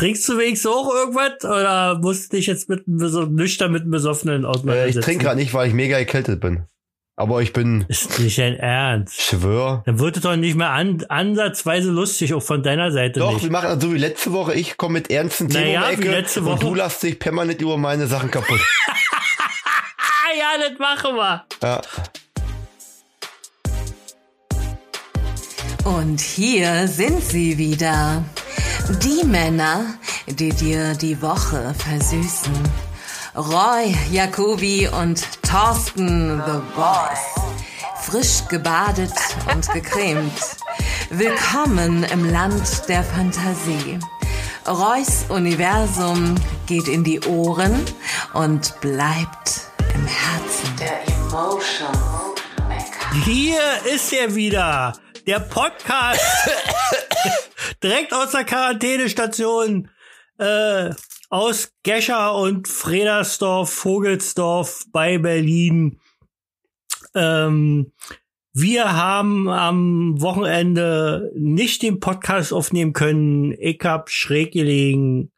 Trinkst du wenigstens auch irgendwas oder musst du dich jetzt mit einem nüchtern mit einem Besoffenen auseinandersetzen? Äh, ich trinke gerade nicht, weil ich mega erkältet bin. Aber ich bin. Ist nicht dein Ernst. Schwör. Dann wird es doch nicht mehr an, ansatzweise lustig, auch von deiner Seite Doch, nicht. wir machen also so wie letzte Woche. Ich komme mit ernsten Themen Naja, um Ecke letzte und Woche. du lässt dich permanent über meine Sachen kaputt. Ja, das machen wir. ja. Und hier sind sie wieder. Die Männer, die dir die Woche versüßen. Roy, Jacobi und Thorsten The Boss. Frisch gebadet und gecremt. Willkommen im Land der Fantasie. Roys Universum geht in die Ohren und bleibt im Herzen. Der Emotion Maker. Hier ist er wieder. Der Podcast. Direkt aus der Quarantänestation. Äh, aus Gescher und Fredersdorf, Vogelsdorf bei Berlin. Ähm, wir haben am Wochenende nicht den Podcast aufnehmen können. Ich hab schräg gelegen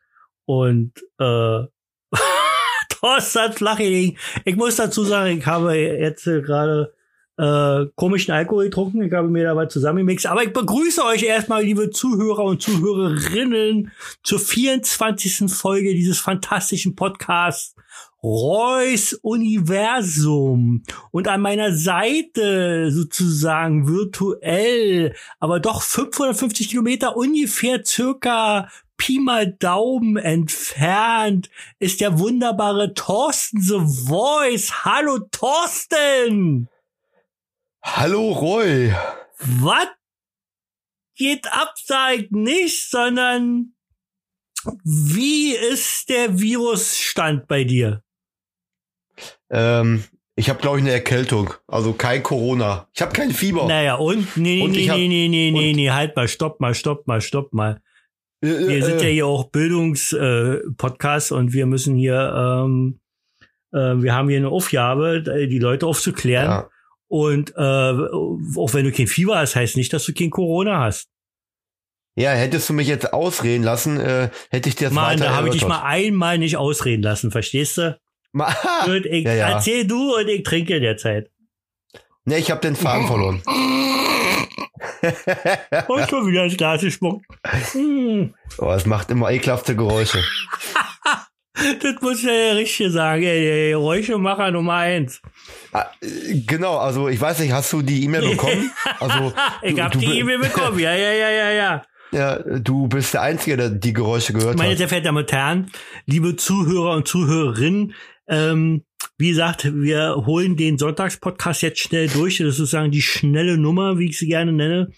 und äh, Thorsten hat flach gelegen. Ich muss dazu sagen, ich habe jetzt gerade äh, komischen Alkohol getrunken. Ich habe mir da was zusammengemixt. Aber ich begrüße euch erstmal, liebe Zuhörer und Zuhörerinnen, zur 24. Folge dieses fantastischen Podcasts. Reus Universum und an meiner Seite sozusagen virtuell, aber doch 550 Kilometer ungefähr circa Pi mal Daumen entfernt ist der wunderbare Thorsten The Voice. Hallo Thorsten! Hallo Roy. Was geht ich nicht, sondern wie ist der Virusstand bei dir? Ähm, ich habe glaube ich eine Erkältung, also kein Corona. Ich habe kein Fieber. Naja, und? Nee, nee, Und nee, hab- nee, nee, nee, nee, nee, halt mal, stopp mal, stopp mal, stopp mal. Äh, äh, Wir sind ja äh, hier auch Bildungspodcast äh, und wir müssen hier, ähm, äh, wir haben hier eine Aufgabe, die Leute aufzuklären. ja. Und äh, auch wenn du kein Fieber hast, heißt nicht, dass du kein Corona hast. ja, hättest du mich jetzt ausreden lassen, äh, hätte ich dir das Mann, da habe ich dich mal einmal nicht ausreden lassen, verstehst du? Ma Gut, ich, Ja, ja. Erzähl du und ich trinke in der Zeit. ne, ich habe den Faden verloren. Und schon wieder ins Glas gespuckt. Hm, oh, es macht immer ekelhafte Geräusche. Das muss ja der Richtige sagen. Ey, ey, Geräuschemacher Nummer eins. Ah, äh, genau, also ich weiß nicht, hast du die E-Mail bekommen? Also Ich du, hab du, die E-Mail bekommen. Ja, ja, ja, ja, ja. Ja, du bist der Einzige, der die Geräusche gehört Meine hat. sehr verehrten Damen und Herren, liebe Zuhörer und Zuhörerinnen, ähm, wie gesagt, wir holen den Sonntagspodcast jetzt schnell durch. Das ist sozusagen die schnelle Nummer, wie ich sie gerne nenne.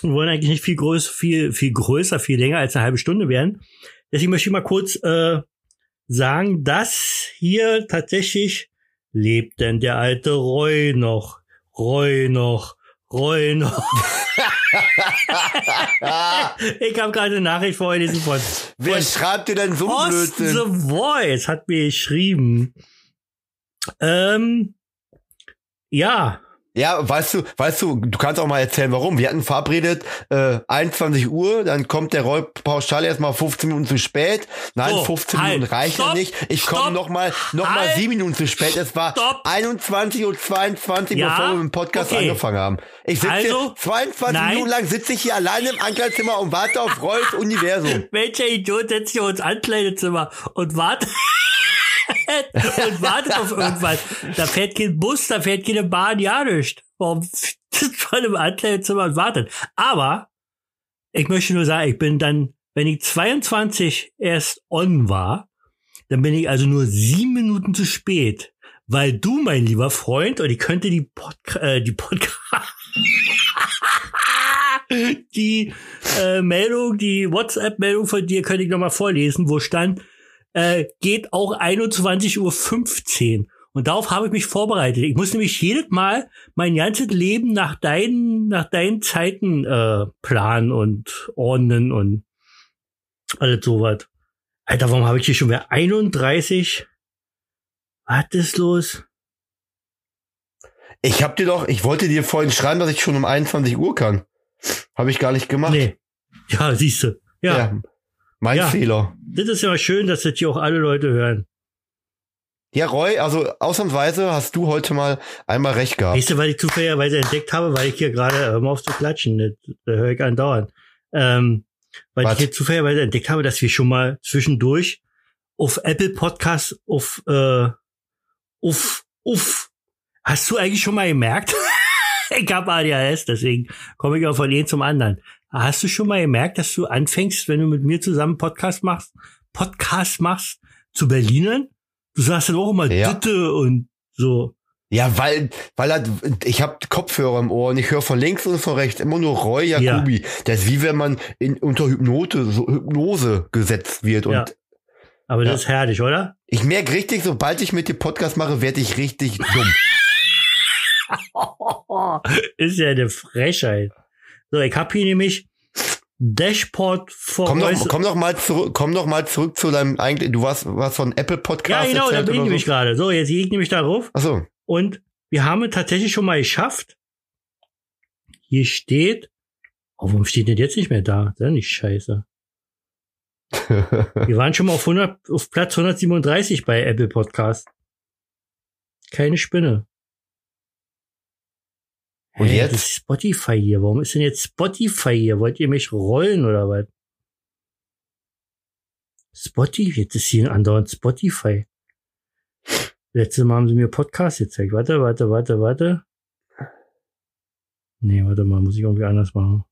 Wir wollen eigentlich nicht viel größer, viel, viel größer, viel länger als eine halbe Stunde werden. Deswegen möchte ich mal kurz äh, sagen, dass hier tatsächlich lebt denn der alte Roy noch. Roy noch. Roy noch. ich habe gerade eine Nachricht vorgelesen von Wer schreibt dir denn so Blödsinn? The Voice hat mir geschrieben. Ähm, ja, Ja, weißt du, weißt du, du kannst auch mal erzählen, warum. Wir hatten verabredet, äh, 21 Uhr, dann kommt der Roy pauschal erstmal 15 Minuten zu spät. Nein, So, 15 halt, Minuten reicht ja stopp, nicht. Ich komme noch mal, noch mal halt, 7 Minuten zu spät. Es war stopp. 21 Uhr 22, Ja, bevor wir mit dem Podcast okay. angefangen haben. Ich sitze Also, hier, 22 nein. Minuten lang sitze ich hier alleine im Ankleidezimmer und warte auf Roys Universum. welcher Idiot setzt sich ins Ankleidezimmer und wartet und wartet auf irgendwas. Da fährt kein Bus, da fährt keine Bahn, ja nicht. Warum sitzt man im Ankleidezimmer und wartet? Aber ich möchte nur sagen, ich bin dann, wenn ich 22 erst on war, dann bin ich also nur sieben Minuten zu spät. Weil du, mein lieber Freund, und ich könnte die Podca äh, die Podcast die äh, Meldung, die WhatsApp-Meldung von dir könnte ich nochmal vorlesen, wo stand, äh, geht auch 21.15 Uhr. Und darauf habe ich mich vorbereitet. Ich muss nämlich jedes Mal mein ganzes Leben nach deinen, nach deinen Zeiten äh, planen und ordnen und alles sowas. Alter, warum habe ich hier schon wieder 31? Was ist los? Ich hab dir doch, ich wollte dir vorhin schreiben, dass ich schon um 21 Uhr kann. Habe ich gar nicht gemacht. Nee. Ja, siehst du. Ja. Ja. Mein Ja. Fehler. Das ist ja schön, dass das hier auch alle Leute hören. Ja, Roy, also ausnahmsweise hast du heute mal einmal recht gehabt. Weißt du, weil ich zufälligerweise entdeckt habe, weil ich hier gerade, hör mal auf zu klatschen, das, das höre ich andauernd. Ähm, weil Was? ich hier zufälligerweise entdeckt habe, dass wir schon mal zwischendurch auf Apple Podcasts auf, äh, auf, auf. Hast du eigentlich schon mal gemerkt? ich habe ADHS, deswegen komme ich auch von jedem zum anderen. Hast du schon mal gemerkt, dass du anfängst, wenn du mit mir zusammen Podcast machst, Podcast machst, zu Berlinern? Du sagst dann auch immer Ja. Ditte und so. Ja, weil, weil er, ich habe Kopfhörer im Ohr und ich höre von links und von rechts immer nur Roy Jacobi. Das ist wie wenn man in, unter Hypnose, so Hypnose gesetzt wird. Und Ja. Aber Ja. das ist herrlich, oder? ich merke richtig, sobald ich mit dir Podcast mache, werde ich richtig dumm. ist ja eine Frechheit. So, ich habe hier nämlich Dashboard for Komm doch, komm doch mal zurück, komm doch mal zurück zu deinem eigentlich, du warst, was von Apple Ja, Podcast genau, da bin ich nämlich so. gerade. So, jetzt gehe ich nämlich darauf Achso. und wir haben es tatsächlich schon mal geschafft. Hier steht, oh, warum steht denn jetzt nicht mehr da? Das ist ja nicht scheiße. Wir waren schon mal auf, 100, auf Platz 137 bei Apple Podcast. Keine Spinne. Und Hä, jetzt? Spotify hier. Warum ist denn jetzt Spotify hier? Wollt ihr mich rollen oder was? Spotify, jetzt ist hier andauernd Spotify. Letztes Mal haben sie mir Podcast gezeigt. Warte, warte, warte, warte. Nee, warte mal, muss ich irgendwie anders machen.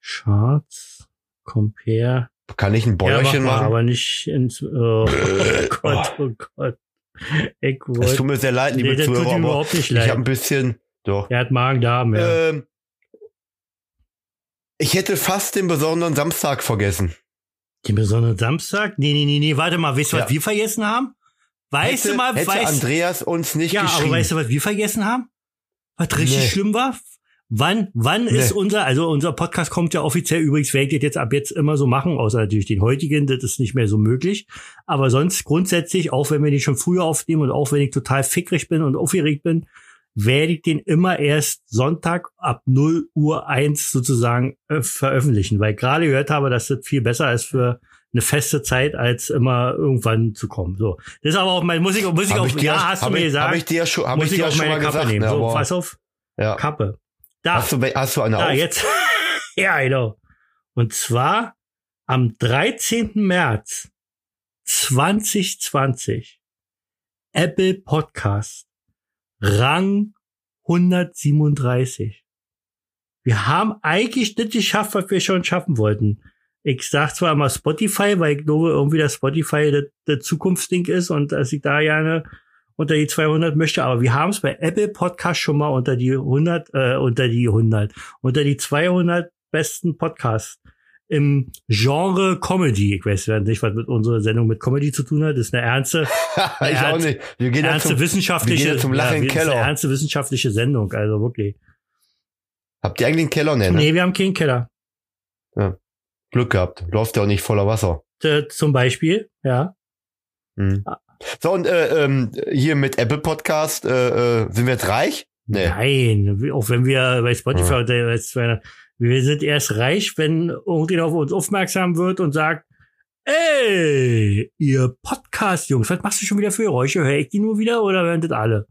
Charts, Compare. Kann ich ein Ja, mach Bäuerchen mal, machen? aber nicht ins, oh Gott, oh Gott. Ich Es tut mir sehr leid, liebe nee, Zuhörer, aber überhaupt nicht ich habe ein bisschen, doch. Er hat Magen-Darm, ja. Ähm, ich hätte fast den besonderen Samstag vergessen. Den besonderen Samstag? Nee, nee, nee, nee, warte mal, weißt du, was Ja. wir vergessen haben? Weißt hätte, du mal, hätte weißt Andreas uns nicht Ja, aber weißt du, was wir vergessen haben? Was richtig Nee. schlimm war? Wann, wann ist Nee. unser, also unser Podcast kommt ja offiziell übrigens, werde ich jetzt ab jetzt immer so machen, außer natürlich den heutigen, das ist nicht mehr so möglich. Aber sonst grundsätzlich, auch wenn wir den schon früher aufnehmen und auch wenn ich total fickrig bin und aufgeregt bin, werde ich den immer erst Sonntag ab 0 Uhr 1 sozusagen äh, veröffentlichen, weil ich gerade gehört habe, dass das viel besser ist für eine feste Zeit, als immer irgendwann zu kommen. So. Das ist aber auch mein, muss ich, muss ich Hab auch, ich dir, ja, hast du mir ich, gesagt Hab ich dir schon, hab muss ich dir auch meine Kappe gesagt. nehmen. ne, So, pass auf, ja. Kappe. Da, Hast, du, hast du eine da auf? jetzt. ja, genau. Und zwar am 13. März 2020 Apple Podcast Rang 137. Wir haben eigentlich das geschafft, was wir schon schaffen wollten. Ich sag zwar immer Spotify, weil ich glaube irgendwie, dass Spotify das, das Zukunftsding ist und dass ich da gerne unter die 200 möchte, aber wir haben es bei Apple Podcast schon mal unter die 100, äh, unter die 100, unter die 200 besten Podcasts im Genre Comedy. Ich weiß ja nicht, was mit unserer Sendung mit Comedy zu tun hat. Das ist eine ernste, ich auch ernst- nicht. Wir gehen ja ernste zum, wir wissenschaftliche, gehen ja zum Lachen das ist eine Keller. ernste wissenschaftliche Sendung, also wirklich. Habt ihr eigentlich einen Keller, ne? Nee, wir haben keinen Keller. Glück gehabt. Läuft ja auch nicht voller Wasser. Äh, zum Beispiel, ja. Hm. Ah. So, und äh, ähm, hier mit Apple Podcast, äh, äh, sind wir jetzt reich? Nee. Nein, auch wenn wir bei Spotify Ja. Unter bei 200 wir sind erst reich, wenn irgendjemand auf uns aufmerksam wird und sagt, ey, ihr Podcast-Jungs, was machst du schon wieder für Geräusche? Hör ich die nur wieder oder hören das alle?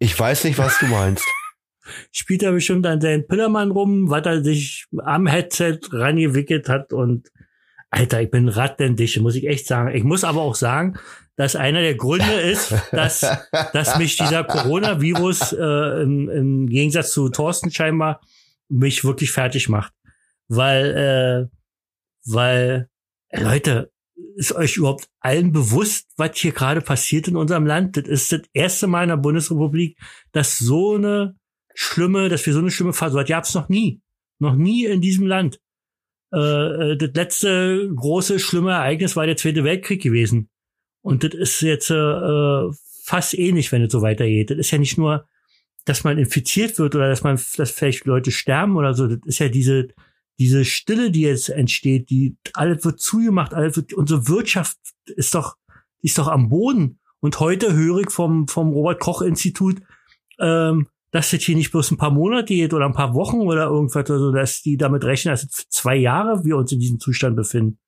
Ich weiß nicht, was du meinst. Spielt er bestimmt an seinen Pillermann rum, was er sich am Headset rangewickelt hat und Alter, ich bin rattendicht, muss ich echt sagen. Ich muss aber auch sagen, dass einer der Gründe ist, dass dass mich dieser Coronavirus äh, im, im Gegensatz zu Thorsten scheinbar mich wirklich fertig macht. Weil, äh, weil, äh, Leute, ist euch überhaupt allen bewusst, was hier gerade passiert in unserem Land? Das ist das erste Mal in der Bundesrepublik, dass so eine schlimme, dass wir so eine schlimme Phase, so was gab's noch nie. Noch nie in diesem Land. Äh, äh, das letzte große, schlimme Ereignis war der Zweite Weltkrieg gewesen. Und das ist jetzt äh, fast ähnlich, wenn es so weitergeht. Das ist ja nicht nur, dass man infiziert wird oder dass man, dass vielleicht Leute sterben oder so. Das ist ja diese, diese Stille, die jetzt entsteht, die alles wird zugemacht, alles wird, unsere Wirtschaft ist doch, ist doch am Boden. Und heute höre ich vom, vom Robert Koch Institut, ähm, dass das hier nicht bloß ein paar Monate geht oder ein paar Wochen oder irgendwas oder so, dass die damit rechnen, dass zwei Jahre wir uns in diesem Zustand befinden.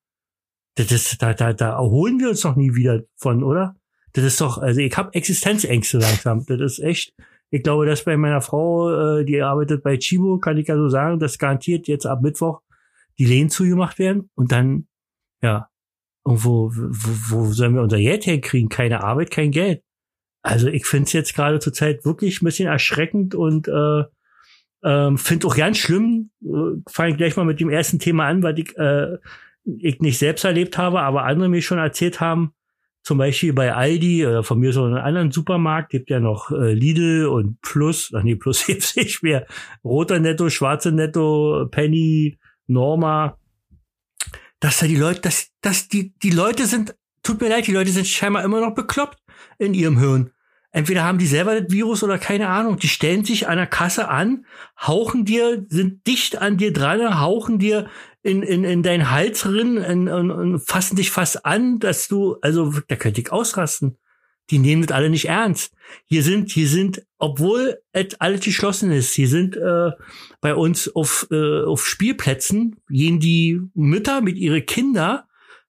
Das ist, da, da, da erholen wir uns doch nie wieder von, oder? Das ist doch, also ich habe Existenzängste langsam. Das ist echt, ich glaube, dass bei meiner Frau, äh, die arbeitet bei Chibo, kann ich ja so sagen, dass garantiert jetzt ab Mittwoch die Lehnen zugemacht werden und dann, ja, irgendwo, wo, wo sollen wir unser Geld herkriegen? Keine Arbeit, kein Geld. Also ich finde es jetzt gerade zur Zeit wirklich ein bisschen erschreckend und äh, ähm, finde auch ganz schlimm. Äh, Fange gleich mal mit dem ersten Thema an, weil ich, äh, ich nicht selbst erlebt habe, aber andere mir schon erzählt haben. Zum Beispiel bei Aldi oder von mir so einen anderen Supermarkt gibt ja noch äh, Lidl und Plus, ach nee, Plus gibt's nicht mehr. Roter Netto, schwarze Netto, Penny, Norma. Dass da die Leute, dass, dass die, die Leute sind, tut mir leid, die Leute sind scheinbar immer noch bekloppt in ihrem Hirn. Entweder haben die selber das Virus oder keine Ahnung. Die stellen sich an der Kasse an, hauchen dir, sind dicht an dir dran, hauchen dir in, in, in deinen Hals drin und, und, und fassen dich fast an, dass du, also da könnte ich ausrasten. Die nehmen das alle nicht ernst. Hier sind, hier sind, obwohl es alles geschlossen ist, hier sind äh, bei uns auf, äh, auf Spielplätzen, gehen die Mütter mit ihren Kindern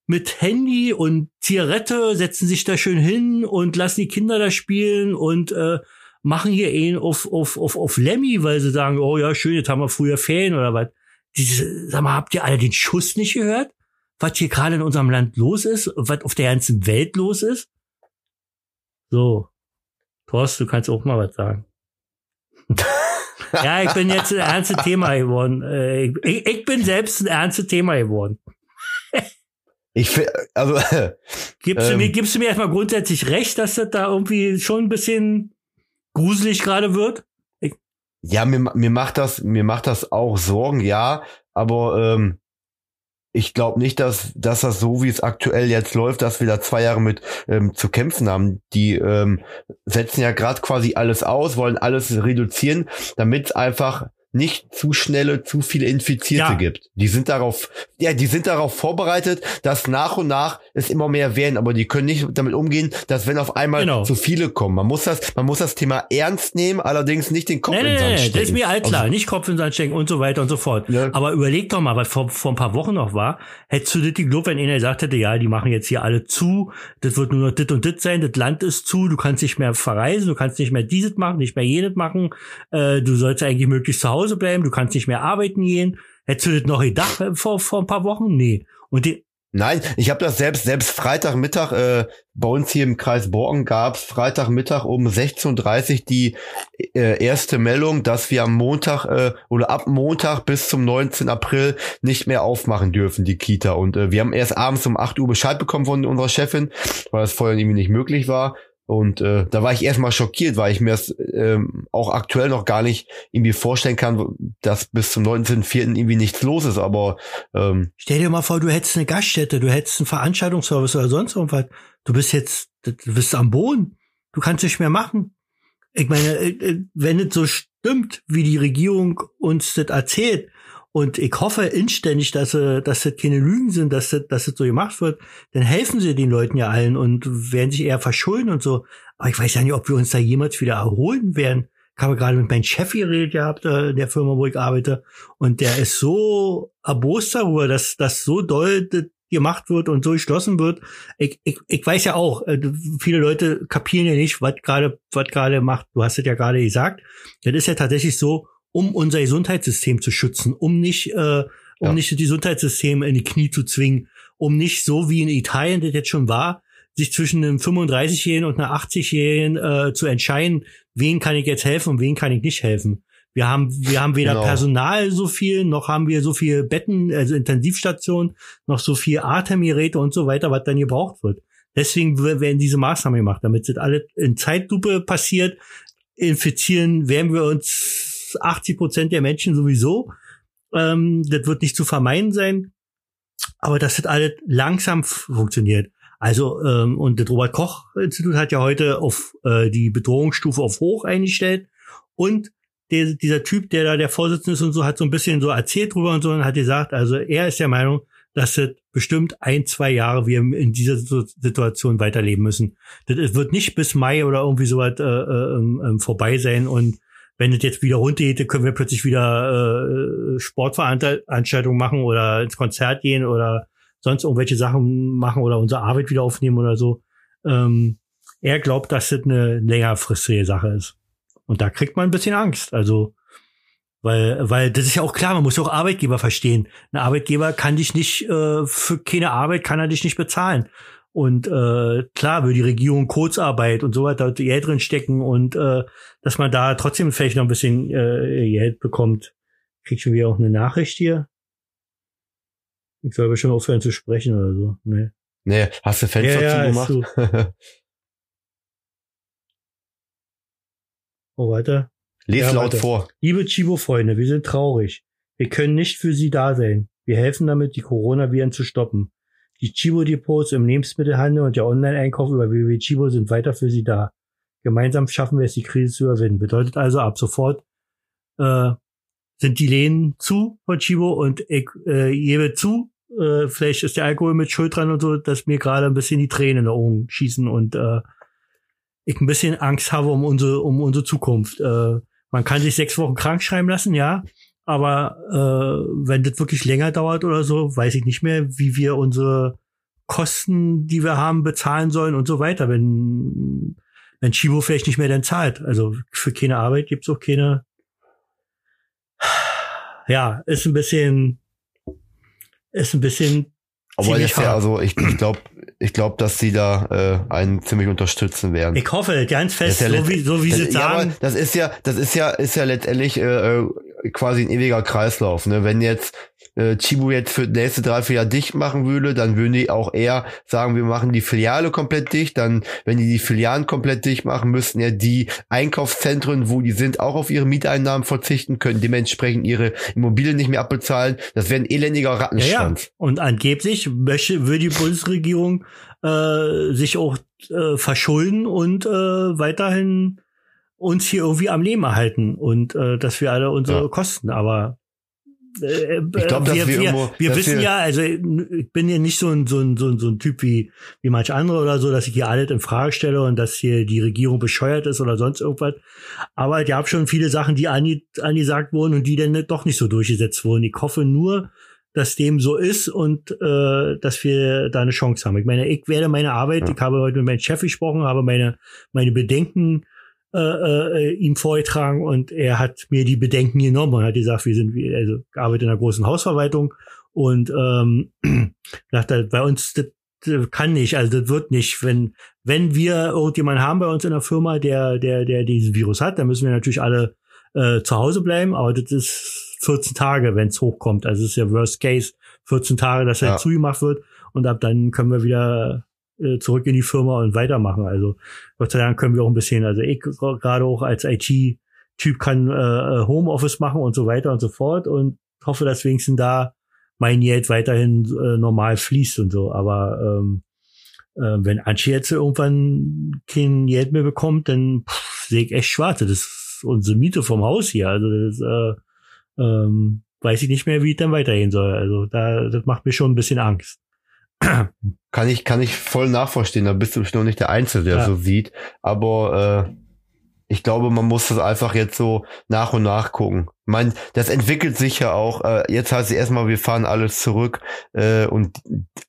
mit Handy und Zigarette, setzen sich da schön hin und lassen die Kinder da spielen und äh, machen hier einen auf, auf, auf, auf Lemmy, weil sie sagen, oh ja, schön, jetzt haben wir früher Ferien oder was. Diese, sag mal, habt ihr alle den Schuss nicht gehört? Was hier gerade in unserem Land los ist, was auf der ganzen Welt los ist? So. Thorst, du kannst auch mal was sagen. ja, ich bin jetzt ein ernstes Thema geworden. Äh, ich, ich bin selbst ein ernstes Thema geworden. Ich finde, also. Gibst, ähm, du mir, ähm, gibst du mir erstmal grundsätzlich recht, dass das da irgendwie schon ein bisschen gruselig gerade wird? Ich ja, mir, mir macht das, mir macht das auch Sorgen, ja, aber ähm, ich glaube nicht, dass, dass das so, wie es aktuell jetzt läuft, dass wir da zwei Jahre mit ähm, zu kämpfen haben. Die ähm, setzen ja gerade quasi alles aus, wollen alles reduzieren, damit einfach nicht zu schnelle, zu viele Infizierte ja. gibt. Die sind darauf, ja, die sind darauf vorbereitet, dass nach und nach es immer mehr werden, aber die können nicht damit umgehen, dass wenn auf einmal genau. zu viele kommen. Man muss das, man muss das Thema ernst nehmen, allerdings nicht den Kopf nee, in den Sand nee, stecken. Das ist mir all klar, also, nicht Kopf in den Sand stecken und so weiter und so fort. Ja. Aber überleg doch mal, was vor, vor ein paar Wochen noch war, hättest du das geglaubt, wenn einer gesagt hätte, ja, die machen jetzt hier alle zu, das wird nur noch dit und dit sein, das Land ist zu, du kannst nicht mehr verreisen, du kannst nicht mehr dieses machen, nicht mehr jenes machen, äh, du sollst eigentlich möglichst zu Hause bleiben, du kannst nicht mehr arbeiten gehen. Hättest du das noch gedacht äh, vor, vor ein paar Wochen? Nee. Und die, Nein, ich habe das selbst, selbst Freitagmittag, äh, bei uns hier im Kreis Borgen gab's Freitagmittag um 16.30 Uhr die äh, erste Meldung, dass wir am Montag äh, oder ab Montag bis zum 19. April nicht mehr aufmachen dürfen, die Kita. Und äh, wir haben erst abends um 8 Uhr Bescheid bekommen von unserer Chefin, weil das vorher irgendwie nicht möglich war. Und äh, da war ich erstmal schockiert, weil ich mir das ähm, auch aktuell noch gar nicht irgendwie vorstellen kann, dass bis zum 19.04. irgendwie nichts los ist. Aber ähm, stell dir mal vor, du hättest eine Gaststätte, du hättest einen Veranstaltungsservice oder sonst irgendwas. Du bist jetzt, du bist am Boden. Du kannst nicht mehr machen. Ich meine, äh, äh, wenn es so stimmt, wie die Regierung uns das erzählt, und ich hoffe inständig, dass, äh, dass das keine Lügen sind, dass das, dass das so gemacht wird. Dann helfen sie den Leuten ja allen und werden sich eher verschulden und so. Aber ich weiß ja nicht, ob wir uns da jemals wieder erholen werden. Ich habe gerade mit meinem Chef geredet gehabt, äh, der Firma, wo ich arbeite. Und der ist so erbost darüber, dass das so doll gemacht wird und so geschlossen wird. Ich, ich, ich weiß ja auch, äh, viele Leute kapieren ja nicht, was gerade was gerade macht. Du hast es ja gerade gesagt. Das ist ja tatsächlich so, um unser Gesundheitssystem zu schützen, um nicht, äh, um ja. nicht das Gesundheitssystem in die Knie zu zwingen, um nicht so wie in Italien das jetzt schon war, sich zwischen einem 35-Jährigen und einer 80-Jährigen äh, zu entscheiden, wen kann ich jetzt helfen und wen kann ich nicht helfen. Wir haben, wir haben weder genau. Personal so viel, noch haben wir so viel Betten, also Intensivstationen, noch so viel Atemgeräte und so weiter, was dann gebraucht wird. Deswegen werden diese Maßnahmen gemacht, damit das alles in Zeitlupe passiert. Infizieren werden wir uns 80 Prozent der Menschen sowieso. Ähm, das wird nicht zu vermeiden sein. Aber das hat alles langsam funktioniert. Also, ähm, und das Robert Koch Institut hat ja heute auf äh, die Bedrohungsstufe auf hoch eingestellt. Und der, dieser Typ, der da der Vorsitzende ist und so, hat so ein bisschen so erzählt drüber und so und hat gesagt, also er ist der Meinung, dass das bestimmt ein, zwei Jahre wir in dieser Situation weiterleben müssen. Das wird nicht bis Mai oder irgendwie so weit äh, äh, ähm, vorbei sein und wenn es jetzt wieder runtergeht, können wir plötzlich wieder äh, Sportveranstaltungen machen oder ins Konzert gehen oder sonst irgendwelche Sachen machen oder unsere Arbeit wieder aufnehmen oder so. Ähm, er glaubt, dass das eine längerfristige Sache ist. Und da kriegt man ein bisschen Angst. Also, weil, weil das ist ja auch klar, man muss auch Arbeitgeber verstehen. Ein Arbeitgeber kann dich nicht, äh, für keine Arbeit kann er dich nicht bezahlen. Und äh, klar, will die Regierung Kurzarbeit und so weiter Geld drin stecken und äh, dass man da trotzdem vielleicht noch ein bisschen äh, Geld bekommt. Krieg schon wieder auch eine Nachricht hier. Ich soll schon aufhören zu sprechen oder so. Nee. Nee, hast du Fenster Ja, ja, zugemacht? Oh, weiter. Lies Ja, laut warte. vor. Liebe Chibo-Freunde, wir sind traurig. Wir können nicht für Sie da sein. Wir helfen damit, die Coronaviren zu stoppen. Die Chibo-Depots im Lebensmittelhandel und der Online-Einkauf über www.chibo sind weiter für Sie da. Gemeinsam schaffen wir es, die Krise zu überwinden. Bedeutet also, ab sofort äh, sind die Läden zu von Chibo und ich äh, gebe zu, äh, vielleicht ist der Alkohol mit Schuld dran und so, dass mir gerade ein bisschen die Tränen in die Augen schießen und äh, ich ein bisschen Angst habe um unsere, um unsere Zukunft. Äh, man kann sich sechs Wochen krank schreiben lassen, ja. Aber äh, wenn das wirklich länger dauert oder so, weiß ich nicht mehr, wie wir unsere Kosten, die wir haben, bezahlen sollen und so weiter, wenn, wenn Chibo vielleicht nicht mehr dann zahlt. Also für keine Arbeit gibt's auch keine. Ja, ist ein bisschen, ist ein bisschen Aber jetzt ja, also ich, ich glaube, ich glaube, dass sie da äh, einen ziemlich unterstützen werden. Ich hoffe, ganz fest, ja so wie, so wie das, sie ja, sagen. das ist ja, das ist ja, ist ja letztendlich äh, äh, quasi ein ewiger Kreislauf. Ne? Wenn jetzt äh, Chibu jetzt für nächste drei, vier Jahre dicht machen würde, dann würden die auch eher sagen, wir machen die Filiale komplett dicht. Dann, wenn die die Filialen komplett dicht machen, müssten ja die Einkaufszentren, wo die sind, auch auf ihre Mieteinnahmen verzichten, können dementsprechend ihre Immobilien nicht mehr abbezahlen. Das wäre ein elendiger Ja, ja. Rattenschwanz. Und angeblich möchte, will die Bundesregierung äh, sich auch äh, verschulden und äh, weiterhin uns hier irgendwie am Leben erhalten und äh, dass wir alle unsere Ja. Kosten, aber äh, Ich glaub, wir, wir wir, irgendwo- wir wissen wir- ja, also ich bin ja nicht so ein, so ein, so ein, so ein Typ wie, wie manch andere oder so, dass ich hier alles in Frage stelle und dass hier die Regierung bescheuert ist oder sonst irgendwas. Aber ich habe schon viele Sachen, die ange, angesagt wurden und die dann doch nicht so durchgesetzt wurden. Ich hoffe nur, dass dem so ist und äh, dass wir da eine Chance haben. Ich meine, ich werde meine Arbeit, Ja. ich habe heute mit meinem Chef gesprochen, habe meine, meine Bedenken äh, äh, ihm vorgetragen und er hat mir die Bedenken genommen und hat gesagt, wir sind, wie- also ich arbeite in einer großen Hausverwaltung und ähm, er, bei uns das, das kann nicht, also das wird nicht, wenn wenn wir irgendjemanden haben bei uns in der Firma, der der der diesen Virus hat, dann müssen wir natürlich alle äh, zu Hause bleiben, aber das ist 14 Tage, wenn es hochkommt. Also es ist ja Worst Case, 14 Tage, dass er Ja. zugemacht wird und ab dann können wir wieder äh, zurück in die Firma und weitermachen. Also Gott sei Dank können wir auch ein bisschen, also ich gerade auch als IT-Typ kann äh, Homeoffice machen und so weiter und so fort und hoffe, dass wenigstens da mein Geld weiterhin äh, normal fließt und so. Aber ähm, äh, wenn Anchi jetzt irgendwann kein Geld mehr bekommt, dann sehe ich echt schwarz. Das ist unsere Miete vom Haus hier. Also das äh, ähm, weiß ich nicht mehr, wie es dann weitergehen soll. Also da, das macht mir schon ein bisschen Angst. Kann ich, kann ich voll nachvollziehen. Da bist du noch nicht der Einzige, der Ja. so sieht. Aber äh, ich glaube, man muss das einfach jetzt so nach und nach gucken. Ich meine, das entwickelt sich ja auch. Äh, jetzt heißt es erstmal, wir fahren alles zurück. Äh, und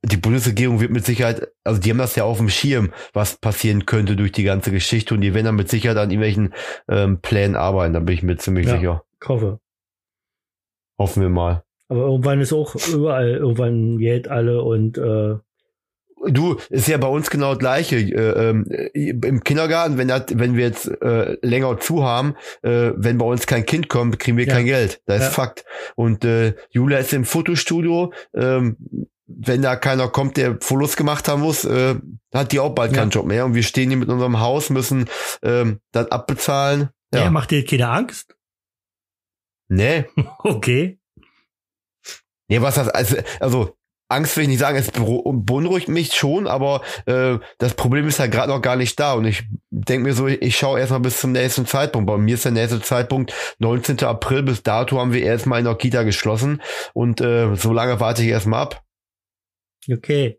die Bundesregierung wird mit Sicherheit, also die haben das ja auf dem Schirm, was passieren könnte durch die ganze Geschichte. Und die werden dann mit Sicherheit an irgendwelchen ähm, Plänen arbeiten. Da bin ich mir ziemlich Ja. sicher. Ich hoffe. Hoffen wir mal. Aber irgendwann ist auch überall irgendwann Geld alle und äh, Du, ist ja bei uns genau das gleiche. Äh, ähm, Im Kindergarten, wenn, das, wenn wir jetzt äh, länger zu haben, äh, wenn bei uns kein Kind kommt, kriegen wir Ja. kein Geld. Das ist Ja. Fakt. Und äh, Julia ist im Fotostudio. Ähm, wenn da keiner kommt, der Fotos gemacht haben muss, äh, hat die auch bald Ja. keinen Job mehr. Und wir stehen hier mit unserem Haus, müssen ähm, das abbezahlen. ja. Ja. macht dir keine Angst? Nee. Okay. Nee, was das, also, also Angst will ich nicht sagen, es beunruhigt mich schon, aber äh, das Problem ist ja gerade noch gar nicht da und ich denke mir so, ich, ich schaue erstmal bis zum nächsten Zeitpunkt. Bei mir ist der nächste Zeitpunkt 19. April, bis dato haben wir erstmal in der Kita geschlossen und äh, so lange warte ich erstmal ab. Okay.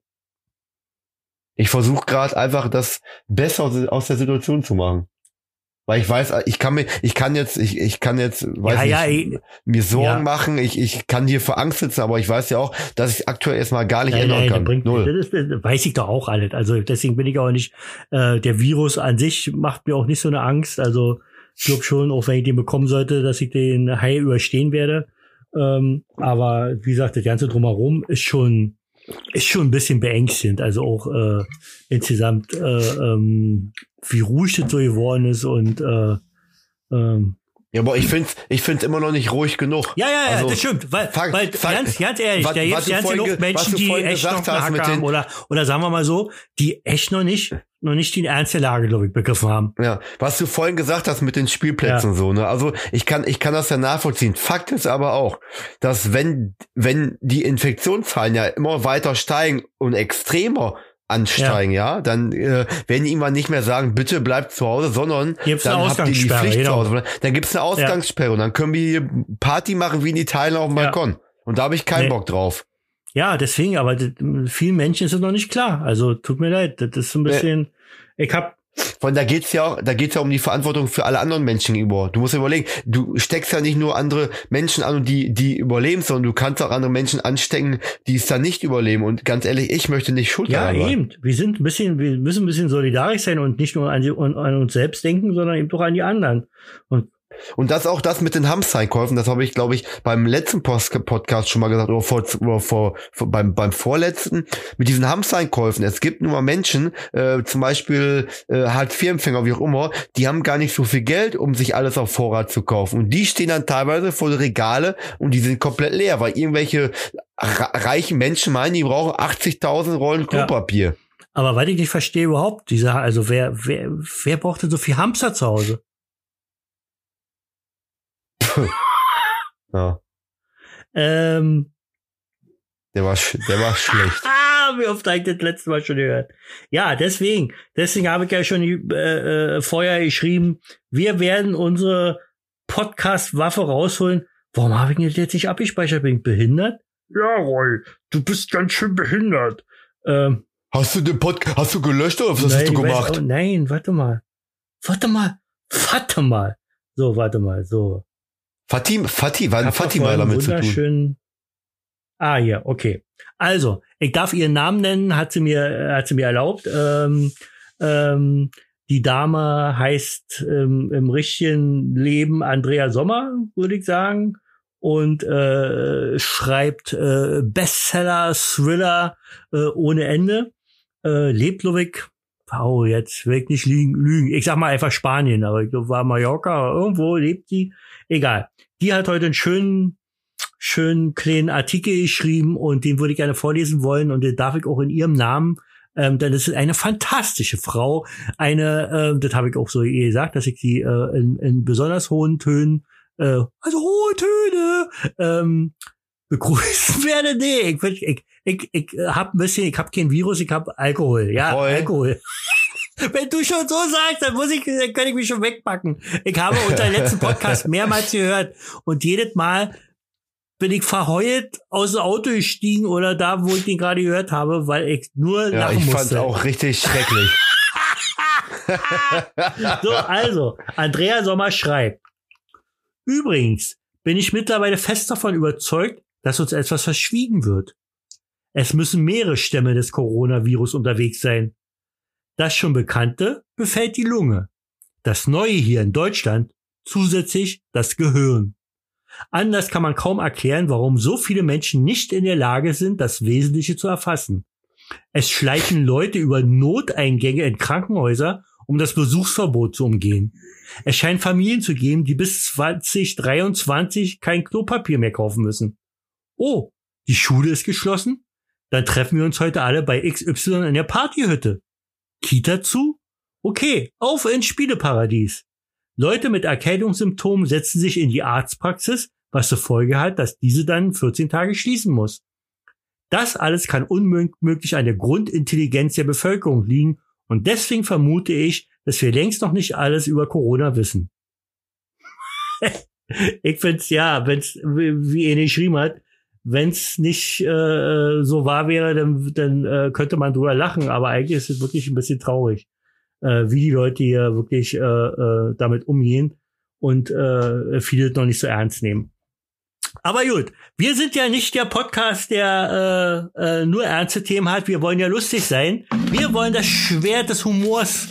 Ich versuche gerade einfach das besser aus, aus der Situation zu machen. Weil ich weiß, ich kann mir, ich kann jetzt, ich, ich kann jetzt, weiß Ja, nicht, ja, ich- mir Sorgen ja. machen, ich, ich kann hier vor Angst sitzen, aber ich weiß ja auch, dass ich aktuell erstmal gar nicht Nein, ändern nein, das kann. bringt, Null. das, ist, das weiß ich doch auch alles. Also deswegen bin ich auch nicht, äh, der Virus an sich macht mir auch nicht so eine Angst. Also ich glaube schon, auch wenn ich den bekommen sollte, dass ich den heil überstehen werde. Ähm, aber wie gesagt, das Ganze drumherum ist schon, ist schon ein bisschen beängstigend. Also auch äh, insgesamt, äh, ähm, wie ruhig das so geworden ist und äh, ähm, Ja, aber ich find's, ich find's immer noch nicht ruhig genug. ja, ja, ja, Also, das stimmt. Weil, fang- weil fang- ganz, ganz ehrlich, was- da gibt's ganz genug Menschen, die echt noch einen Hack haben oder, oder sagen wir mal so, die echt noch nicht, noch nicht die ernste Lage, glaube ich, begriffen haben. Ja, was du vorhin gesagt hast mit den Spielplätzen Ja. so, ne? Also ich kann, ich kann das ja nachvollziehen. Fakt ist aber auch, dass wenn, wenn die Infektionszahlen ja immer weiter steigen und extremer ansteigen, ja, dann äh, werden die irgendwann nicht mehr sagen, bitte bleibt zu Hause, sondern Gibt's dann habt ihr die Ausgangssperre, Pflicht genau. zu Hause. Dann gibt's eine Ausgangssperre und dann können wir hier Party machen wie in Italien auf dem Ja. Balkon. Und da habe ich keinen Nee. Bock drauf. Ja, deswegen, aber vielen Menschen ist es noch nicht klar. Also tut mir leid, das ist so ein bisschen, ich hab, Von da geht's ja auch, da geht's ja um die Verantwortung für alle anderen Menschen über. Du musst überlegen, du steckst ja nicht nur andere Menschen an und die, die überleben, sondern du kannst auch andere Menschen anstecken, die es dann nicht überleben. Und ganz ehrlich, ich möchte nicht schuld ja, daran sein. eben. Wir sind ein bisschen, wir müssen ein bisschen solidarisch sein und nicht nur an, die, an, an uns selbst denken, sondern eben auch an die anderen. Und Und das auch das mit den Hamstereinkäufen, das habe ich, glaube ich, beim letzten Post Podcast schon mal gesagt, oder vor, oder vor, vor beim, beim vorletzten, mit diesen Hamstereinkäufen. Es gibt nun mal Menschen, äh, zum Beispiel äh, Hartz-IV-Empfänger, wie auch immer, die haben gar nicht so viel Geld, um sich alles auf Vorrat zu kaufen. Und die stehen dann teilweise vor den Regale und die sind komplett leer, weil irgendwelche reichen Menschen meinen, die brauchen 80.000 Rollen Ja. Klopapier. Aber was ich nicht verstehe überhaupt, diese, also wer, wer, wer braucht denn so viel Hamster zu Hause? Ja, Ähm, der war, sch der war schlecht. ah, wie oft habe ich das letzte Mal schon gehört. Ja, deswegen, deswegen habe ich ja schon äh, äh, vorher geschrieben, wir werden unsere Podcast-Waffe rausholen. Warum habe ich denn jetzt nicht abgespeichert? Bin ich behindert? Ja, Roy, du bist ganz schön behindert. Ähm, Hast du den Podcast, hast du gelöscht oder was hast nein, du ich weiß gemacht? auch- nein, warte mal. Warte mal. Warte mal. So, warte mal, so. Fatih, Fatih, war Fatih vorhin damit zu tun. Ah, ja, okay. Also, ich darf ihren Namen nennen, hat sie mir, äh, hat sie mir erlaubt. Ähm, ähm, die Dame heißt ähm, im richtigen Leben Andrea Sommer, würde ich sagen. Und äh, schreibt äh, Bestseller, Thriller äh, ohne Ende. Äh, lebt Ludwig. Oh, jetzt will ich nicht lügen, lügen. Ich sag mal einfach Spanien, aber ich glaube, war Mallorca, irgendwo lebt die. Egal. Die hat heute einen schönen, schönen kleinen Artikel geschrieben und den würde ich gerne vorlesen wollen und den darf ich auch in ihrem Namen. Ähm, denn es ist eine fantastische Frau. Eine, ähm, das habe ich auch so gesagt, dass ich sie äh, in, in besonders hohen Tönen, äh, also hohe Töne, ähm, begrüßen werde. Nee, ich, will- ich, ich, ich hab ein bisschen, ich habe kein Virus, ich habe Alkohol. Ja, Roy. Alkohol. Wenn du schon so sagst, dann muss ich, dann kann ich mich schon wegpacken. Ich habe unter letzten Podcast mehrmals gehört und jedes Mal bin ich verheult aus dem Auto gestiegen oder da, wo ich den gerade gehört habe, weil ich nur Ja, lachen ich fand musste. auch richtig schrecklich. So, also, Andrea Sommer schreibt. Übrigens bin ich mittlerweile fest davon überzeugt, dass uns etwas verschwiegen wird. Es müssen mehrere Stämme des Coronavirus unterwegs sein. Das schon Bekannte befällt die Lunge. Das Neue hier in Deutschland zusätzlich das Gehirn. Anders kann man kaum erklären, warum so viele Menschen nicht in der Lage sind, das Wesentliche zu erfassen. Es schleichen Leute über Noteingänge in Krankenhäuser, um das Besuchsverbot zu umgehen. Es scheint Familien zu geben, die bis 2023 kein Klopapier mehr kaufen müssen. Oh, die Schule ist geschlossen? Dann treffen wir uns heute alle bei XY in der Partyhütte. Kita zu? Okay, auf ins Spieleparadies. Leute mit Erkältungssymptomen setzen sich in die Arztpraxis, was zur Folge hat, dass diese dann 14 Tage schließen muss. Das alles kann unmöglich an der Grundintelligenz der Bevölkerung liegen und deswegen vermute ich, dass wir längst noch nicht alles über Corona wissen. ich find's ja, wenn's, wie wie er geschrieben hat, wenn's nicht äh, so wahr wäre, dann, dann äh, könnte man drüber lachen, aber eigentlich ist es wirklich ein bisschen traurig. äh, wie die Leute hier wirklich äh, äh, damit umgehen und äh, viele noch nicht so ernst nehmen. Aber gut, wir sind ja nicht der Podcast, der äh, äh, nur ernste Themen hat. Wir wollen ja lustig sein. Wir wollen das Schwert des Humors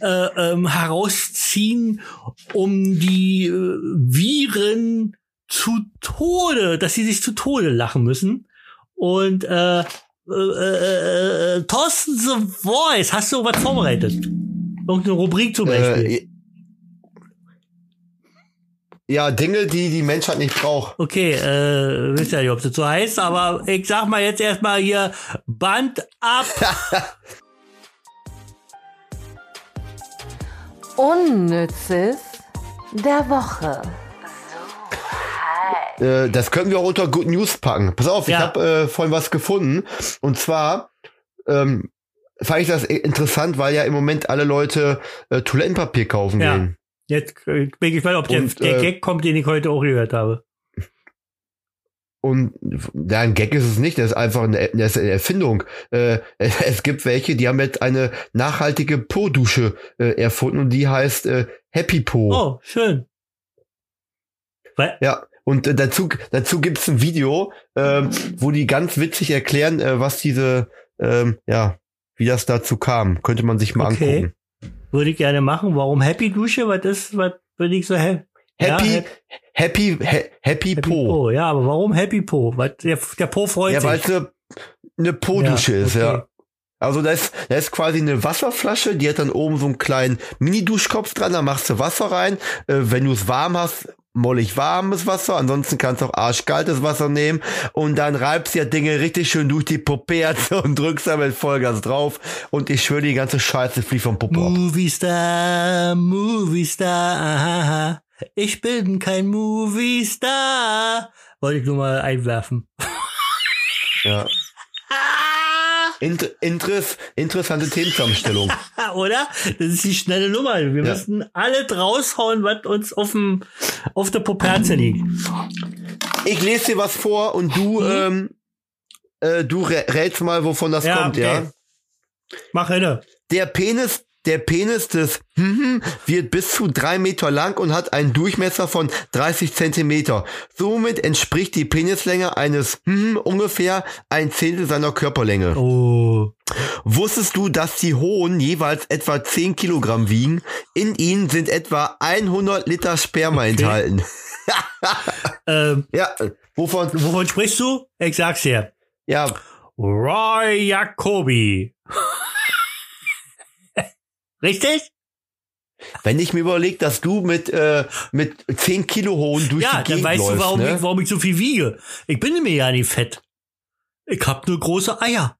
äh, ähm, herausziehen, um die äh, Viren zu Tode, dass sie sich zu Tode lachen müssen. Und äh, äh, äh, äh, Thorsten The Voice, hast du was vorbereitet? Irgendeine Rubrik zum Beispiel? Äh, ja, Dinge, die die Menschheit nicht braucht. Okay, äh, wisst ja nicht, ob das so heißt, aber ich sag mal jetzt erstmal hier Band ab. Unnützes der Woche. Äh, das können wir auch unter Good News packen. Pass auf, Ja. ich habe äh, vorhin was gefunden. Und zwar ähm, fand ich das interessant, weil ja im Moment alle Leute äh, Toilettenpapier kaufen Ja. gehen. Jetzt äh, bin ich gespannt, ob der, Und, der äh, Gag kommt, den ich heute auch gehört habe. Und ja, ein Gag ist es nicht, das ist einfach eine, das ist eine Erfindung. Äh, es gibt welche, die haben jetzt eine nachhaltige Po-Dusche äh, erfunden und die heißt äh, Happy Po. Oh, schön. Weil, Ja, und äh, dazu, dazu gibt's ein Video, ähm, wo die ganz witzig erklären, äh, was diese, ähm, ja, wie das dazu kam. Könnte man sich mal Okay. angucken. würde ich gerne machen. Warum Happy Dusche? Was ist, was bin ich so happy? Happy, Ja, happy, ha happy, Happy Po. Po. Ja, aber warum Happy Po? Was, der, der Po freut Ja, weil sich. es eine, eine Po-Dusche Ja, ist, okay. ja. Also da ist, da ist quasi eine Wasserflasche, die hat dann oben so einen kleinen Mini-Duschkopf dran, da machst du Wasser rein. Äh, wenn du es warm hast, mollig warmes Wasser, ansonsten kannst du auch arschkaltes Wasser nehmen und dann reibst du ja Dinge richtig schön durch die Puperze und drückst da mit Vollgas drauf und ich schwöre, die ganze Scheiße fliegt vom Popo ab. Movie Star, Movie Star, aha. Ich bin kein Movie Star. Wollte ich nur mal einwerfen. Ja. Inter Interess interessante Themenzusammenstellung. Oder? Das ist die schnelle Nummer. Wir Ja. müssen alle raushauen, was uns auf dem, auf der Poperze liegt. Ich lese dir was vor und du, ähm, äh, du rä- rätst mal, wovon das Ja, kommt, okay. ja? Mach hinne. Der Penis, der Penis des hm, wird bis zu drei Meter lang und hat einen Durchmesser von 30 Zentimeter. Somit entspricht die Penislänge eines hm, ungefähr ein Zehntel seiner Körperlänge. Oh. Wusstest du, dass die Hohen jeweils etwa 10 Kilogramm wiegen? In ihnen sind etwa 100 Liter Sperma enthalten. Ähm, Ja, wovon? wovon sprichst du? Ich sag's dir. Ja, Roy Jacobi. Richtig? wenn ich mir überlege, dass du mit äh, mit 10 Kilo Hohen durch Ja, die dann Gegend weißt läufst, du, warum, ne? ich, warum ich so viel wiege. Ich bin mir ja nicht fett. Ich hab nur große Eier.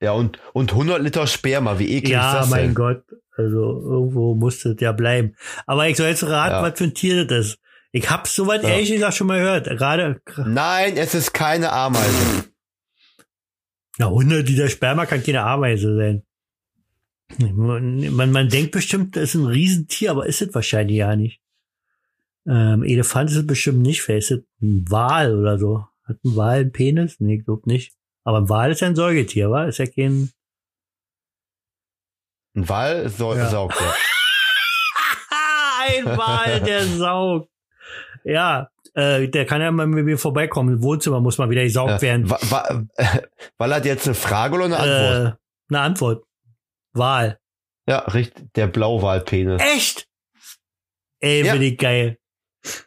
Ja, und, und 100 Liter Sperma, wie eklig ist Ja, das mein denn? Gott. Also irgendwo musste es ja bleiben. Aber ich soll jetzt raten, Ja. was für ein Tier das ist. Ich hab's soweit Ja. ehrlich gesagt schon mal gehört. Gerade, Nein, es ist keine Ameise. na, 100 Liter Sperma kann keine Ameise sein. Man, man, man denkt bestimmt, das ist ein Riesentier, aber ist es wahrscheinlich ja nicht. Ähm, Elefant ist es bestimmt nicht. Vielleicht ist es ein Wal oder so. Hat ein Wal einen Penis? Nee, ich glaub nicht. Aber ein Wal ist ja ein Säugetier, wa? Ist ja kein... Ein Wal so, Ja. saugt ja. ein Wal, der saugt. Ja, äh, der kann ja mal mit mir vorbeikommen. Im Wohnzimmer muss mal wieder gesaugt Ja. werden. Wa, wa, Wal hat jetzt eine Frage oder eine Antwort? Äh, eine Antwort. Wal. Ja, richtig, der Blauwalpenis. Echt? Ey, Ja. bin ich geil.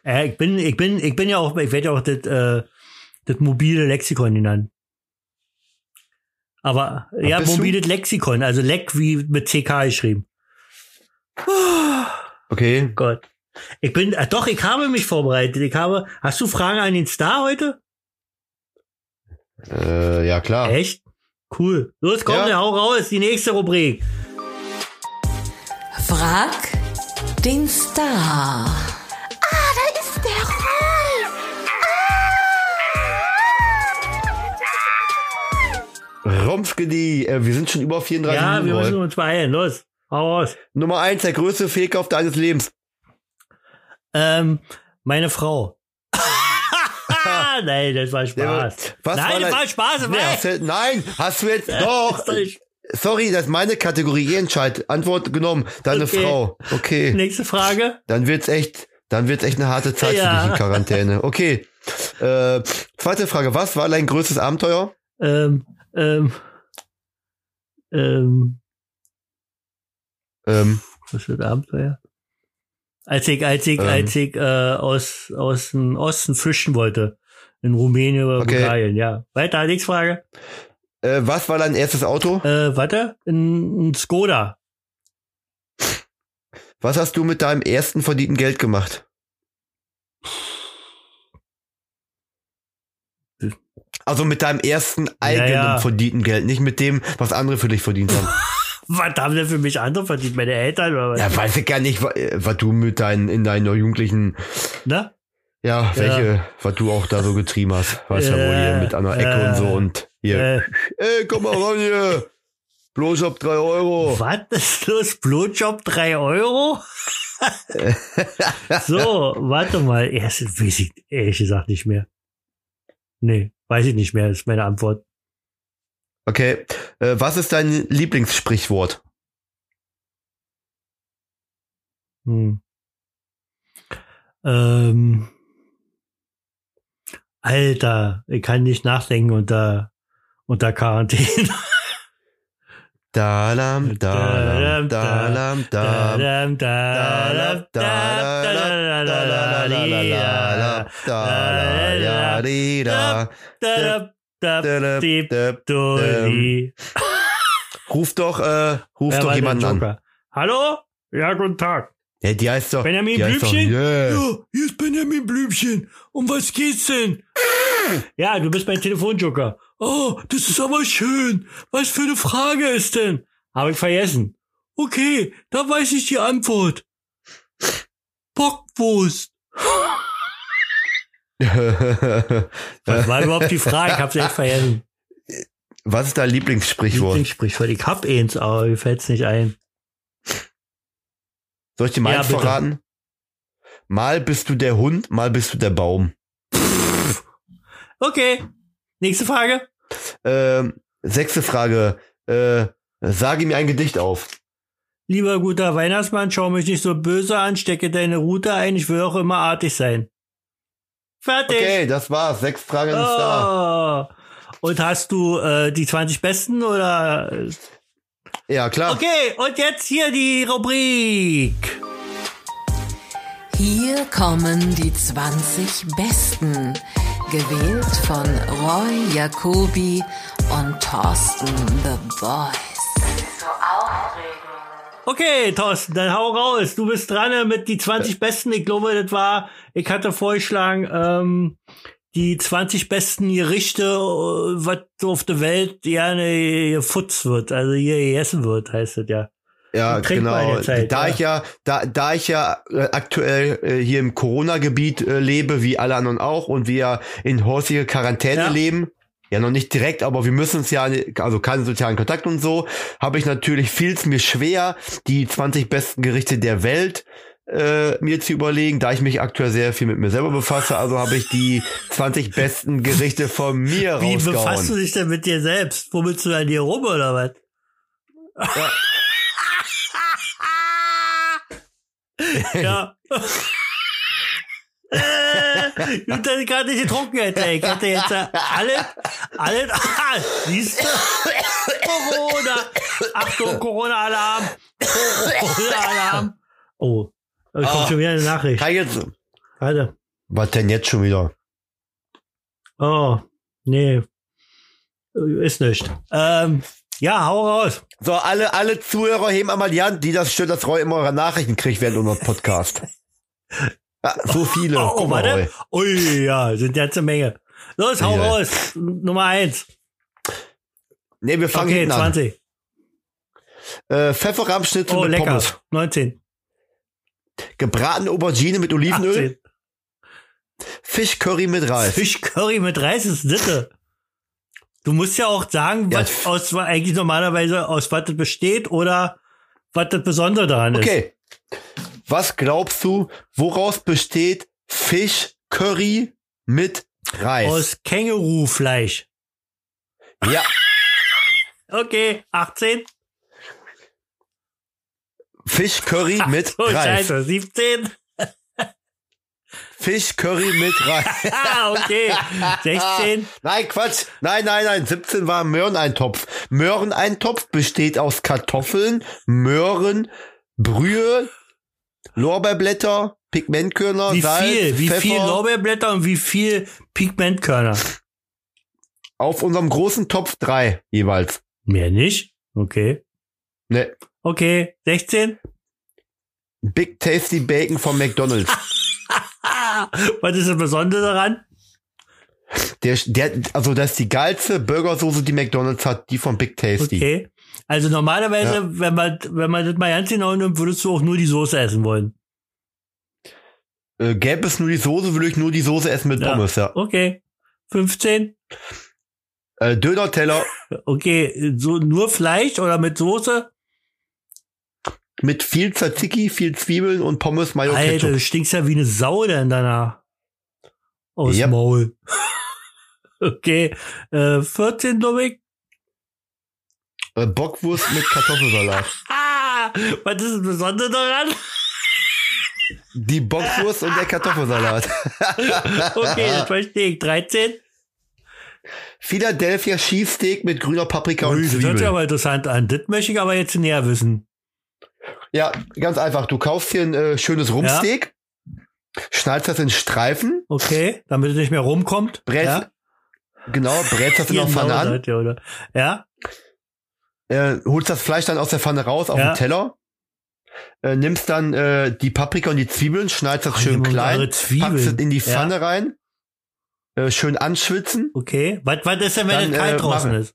Äh, ich bin, ich bin, ich bin ja auch, ich werde ja auch das, äh, das mobile Lexikon genannt. Aber, ja, bist du? mobiles Lexikon, also Leck wie mit CK geschrieben. Okay. Gott. Ich bin, äh, doch, ich habe mich vorbereitet. Ich habe, hast du Fragen an den Star heute? Äh, ja, klar. Echt? Cool. Los, komm, Ja. ja. hau raus, die nächste Rubrik. Frag den Star. Ah, da ist der Roy. Rumpfgedi, äh, wir sind schon über 34 Ja, wir müssen Rolf. uns beeilen. Los, hau raus. Nummer eins, der größte Fehlkauf deines Lebens. Ähm, meine Frau. Nein, das war Spaß. Was Nein, war das war Spaß. Nee, nein. hast du, nein, hast du jetzt doch. Sorry, das ist meine Kategorie. Ihr entscheidet. Antwort genommen. Deine Okay. Frau. Okay. Nächste Frage. Dann wird's echt, dann wird's echt eine harte Zeit Ja. für dich in Quarantäne. Okay. Äh, zweite Frage. Was war dein größtes Abenteuer? Ähm, ähm, ähm, Ähm, was für ein Abenteuer? Als ich, als ich, Ähm. als ich äh, aus, aus dem Osten fischen wollte. In Rumänien oder Okay. Bulgarien, ja. Weiter, nächste Frage. äh, was war dein erstes Auto? Äh, warte, ein, ein Skoda. Was hast du mit deinem ersten verdienten Geld gemacht? Also mit deinem ersten eigenen ja. verdienten Geld, nicht mit dem, was andere für dich verdient haben. Was haben denn für mich andere verdient? Meine Eltern oder was? ja, weiß ich gar nicht, wa- äh, was du mit deinen, in deiner jugendlichen, Ne? Ja, welche, was du auch da so getrieben hast. Weißt ja wohl hier mit der Ecke und so und hier. Ey, komm mal ran hier. Blowjob drei Euro. was ist los? Blutjob 3 Euro? so, warte mal. Erst weiß ich ehrlich gesagt nicht mehr. Nee, weiß ich nicht mehr, ist meine Antwort. Okay. Äh, was ist dein Lieblingssprichwort? Hm. Ähm, Alter, ich kann nicht nachdenken unter, unter Quarantäne. Dalam, dalam, dalam, dalam. Dadam, dadam, dadam, dadam, dadam, dip, doli. Ruf doch, äh, ruf doch jemanden an. Hallo? Ja, guten Tag. Ja, die heißt doch. Benjamin die heißt doch, Blümchen? yeah. Ja, hier ist Benjamin Blümchen. Um was geht's denn? Ja, du bist mein Telefonjoker. Oh, das ist aber schön. Was für eine Frage ist denn? Habe ich vergessen. Okay, da weiß ich die Antwort. Bockwurst. Was war überhaupt die Frage? Ich hab's echt vergessen. Was ist dein Lieblingssprichwort? Lieblingssprichwort. Ich hab eins, aber mir fällt's nicht ein. Soll ich dir meins Ja, verraten? Mal bist du der Hund, mal bist du der Baum. Okay. Nächste Frage. Ähm, sechste Frage. Äh, sage mir ein Gedicht auf. Lieber guter Weihnachtsmann, schau mich nicht so böse an, stecke deine Route ein, ich will auch immer artig sein. Fertig. Okay, das war's. Sechs Fragen ist da. Oh. Und hast du äh, die 20 besten oder? Ja, klar. Okay, und jetzt hier die Rubrik. Hier kommen die 20 Besten, gewählt von Roy Jacobi und Thorsten The Voice. Okay, Thorsten, dann hau raus. Du bist dran mit die 20 besten. Ich glaube, das war, ich hatte vorgeschlagen, ähm, die 20 besten Gerichte, äh, was auf der Welt gerne gefutzt wird, also hier gegessen wird, heißt das ja. Ja, genau. Zeit, da ja. ich ja, da, da ich ja äh, aktuell äh, hier im Corona-Gebiet äh, lebe, wie alle anderen auch, und wir in häufiger Quarantäne Ja. leben, ja noch nicht direkt, aber wir müssen uns ja, also keinen sozialen Kontakt und so, habe ich natürlich fiel es mir schwer, die 20 besten Gerichte der Welt äh, mir zu überlegen, da ich mich aktuell sehr viel mit mir selber befasse, also habe ich die 20 besten Gerichte von mir Wie rausgehauen. befasst du dich denn mit dir selbst? Womit du an dir rum oder was? Ja. äh, gut, dass ich gerade nicht getrunken hätte. Ich hätte jetzt äh, alle, alle, ah, siehst du? Corona. Achtung, Corona-Alarm. Corona-Alarm. Oh, da kommt Ah. schon wieder eine Nachricht. Kann ich jetzt, Warte. was denn jetzt schon wieder? Oh, nee. Ist nicht. Ähm, ja, hau raus. So, alle, alle Zuhörer heben einmal die Hand, die das stört, dass Roy immer eure Nachrichten kriegt während unserem Podcast. Ja, so viele. Oh, Guck mal, Roy. Ui, ja, sind jetzt eine Menge. Los, hau Ja. raus. Nummer eins. Nee, wir fangen Okay, hinten 20. an. Äh, Pfefferrahmschnitzel Oh, mit lecker. Pommes. 19. Gebratene Aubergine mit Olivenöl. 18. Fischcurry mit Reis. Fischcurry mit Reis ist Sitte. Du musst ja auch sagen, Ja, was aus eigentlich normalerweise aus was das besteht oder was das Besondere daran ist. Okay. Was glaubst du, woraus besteht Fischcurry mit Reis? Aus Kängurufleisch. ja. Okay, 18. Fischcurry mit Oh, Reis. scheiße, 17. Fischcurry mit Reis. Ah, okay. 16. Nein, Quatsch. Nein, nein, nein. 17 war Möhreneintopf. Möhreneintopf besteht aus Kartoffeln, Möhren, Brühe, Lorbeerblätter, Pigmentkörner, Wie Salz, viel? Wie Pfeffer. viel Lorbeerblätter und wie viel Pigmentkörner? Auf unserem großen Topf drei jeweils. Mehr nicht? Okay. Ne. Okay. 16. Big Tasty Bacon von McDonald's. Was ist das Besondere daran? Der, der, also das ist die geilste Burgersoße, die McDonald's hat, die von Big Tasty. Okay. Also normalerweise, Ja. wenn man, wenn man das mal ganz genau nimmt, würdest du auch nur die Soße essen wollen. Äh, gäbe es nur die Soße, würde ich nur die Soße essen mit Ja. Pommes, ja. Okay. 15. Äh, Döner-Teller Okay. So nur Fleisch oder mit Soße? Mit viel Tzatziki, viel Zwiebeln und Pommes, Mayo, Alter, Ketchup. du stinkst ja wie eine Sau denn danach. Aus Ja. dem Maul. okay. Äh, 14, Dominik. Äh, Bockwurst mit Kartoffelsalat. Ah, was ist das Besondere daran? Die Bockwurst und der Kartoffelsalat. Okay, das verstehe ich. 13. Philadelphia Cheesesteak mit grüner Paprika und Ui, das hört sich Zwiebeln. aber interessant an. Das möchte ich aber jetzt näher wissen. Ja, ganz einfach. Du kaufst hier ein äh, schönes Rumpsteak, schneidest das in Streifen, Okay, damit es nicht mehr rumkommt. brätst, ja? genau, brätst das in der Pfanne an, ihr, oder? Ja, äh, holst das Fleisch dann aus der Pfanne raus auf Ja. den Teller, äh, nimmst dann äh, die Paprika und die Zwiebeln, schneidest das Ach, schön klein, packst es in die Ja. Pfanne rein, äh, schön anschwitzen. okay. Was, was ist denn, wenn Dann, es kalt äh, draußen ist?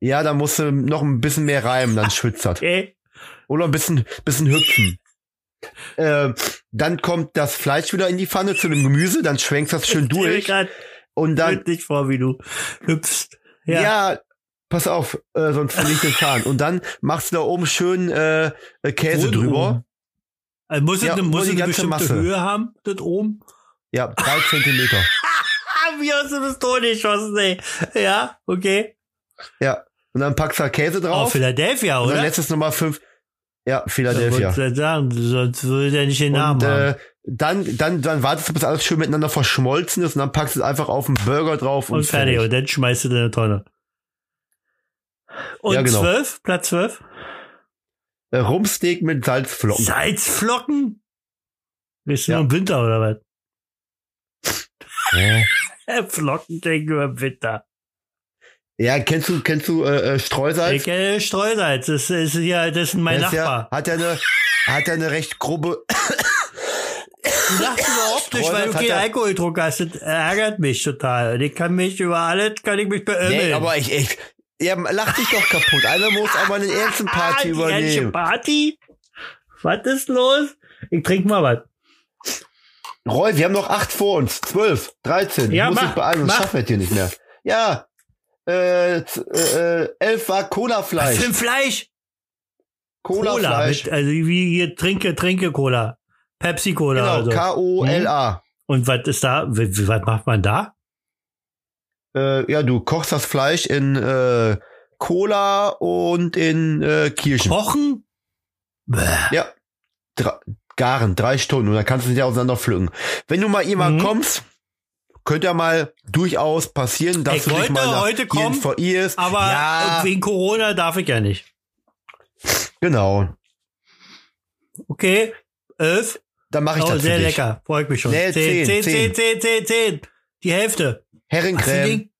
Ja, da musst du noch ein bisschen mehr reiben, dann schwitzt das. Okay. Oder ein bisschen, bisschen hüpfen. Äh, dann kommt das Fleisch wieder in die Pfanne zu dem Gemüse, dann schwenkst das schön durch und dann, bildlich vor, wie du hüpfst. ja, Ja. pass auf, äh, sonst verliere ich den Faden. Und dann machst du da oben schön äh, äh, Käse Wo drüber. oben? Also muss es Ja, eine, nur muss es eine ganze bestimmte Masse. Höhe haben, das oben? Ja, drei Zentimeter. Wie hast du das Tor geschossen, ey? Ja, okay. Ja. Und dann packst du da Käse Auf drauf. Philadelphia, und dann oder? lässt es nochmal fünf. Ja, Philadelphia. ich sagen, sonst würde er nicht den Namen Und haben. äh, dann, dann, dann wartest du, bis alles schön miteinander verschmolzen ist und dann packst du es einfach auf den Burger drauf und, Und fertig. Und dann schmeißt du in eine Tonne. Und Ja, genau. zwölf? Platz zwölf? Äh, Rumpsteak mit Salzflocken. Salzflocken? Ist Ja. nur im Winter oder was? Hä? Flocken nur im Winter. Ja, kennst du, kennst du äh, äh, Streusalz? Ich kenne Streusalz. Das ist ja, das ist mein Der ist ja, Nachbar. hat ja eine, hat ja eine recht grobe. Du lachst überhaupt nicht, weil du keinen ja- Alkohol getrunken hast. Das ärgert mich total. Und ich kann mich über alles, kann ich mich beömmeln. Nee, aber ich, ich, ja, lach dich doch kaputt. Einer muss den ersten ah, Party die ehrliche übernehmen. Party? Was ist los? Ich trink mal was. Roy, wir haben noch acht vor uns. Zwölf, dreizehn. Ja, ich muss mach, dich beeilen, sonst schaffen wir es hier nicht mehr. Ja. Äh, äh, äh, elf war Was Cola-Fleisch. für ein Fleisch? Cola. Cola-Fleisch. mit, also wie hier Trinke, Trinke Cola. Pepsi Cola. Genau, also. K-O-L-A. Und was ist da? Was macht man da? Äh, ja, du kochst das Fleisch in äh, Cola und in äh, Kirschen. Kochen? Bäh. Ja. Dre garen, drei Stunden. Und dann kannst du sie auseinander pflücken. Wenn du mal jemand Mhm. kommst, könnte ja mal durchaus passieren, dass Ich du dich mal heute kommen, verirrst. Aber ja, wegen Corona darf ich ja nicht. genau. Okay. Elf. Dann mache ich Oh, das sehr lecker. Freut mich schon. Nee, zehn, zehn, zehn, zehn, zehn. zehn. Die Hälfte. Herrencreme.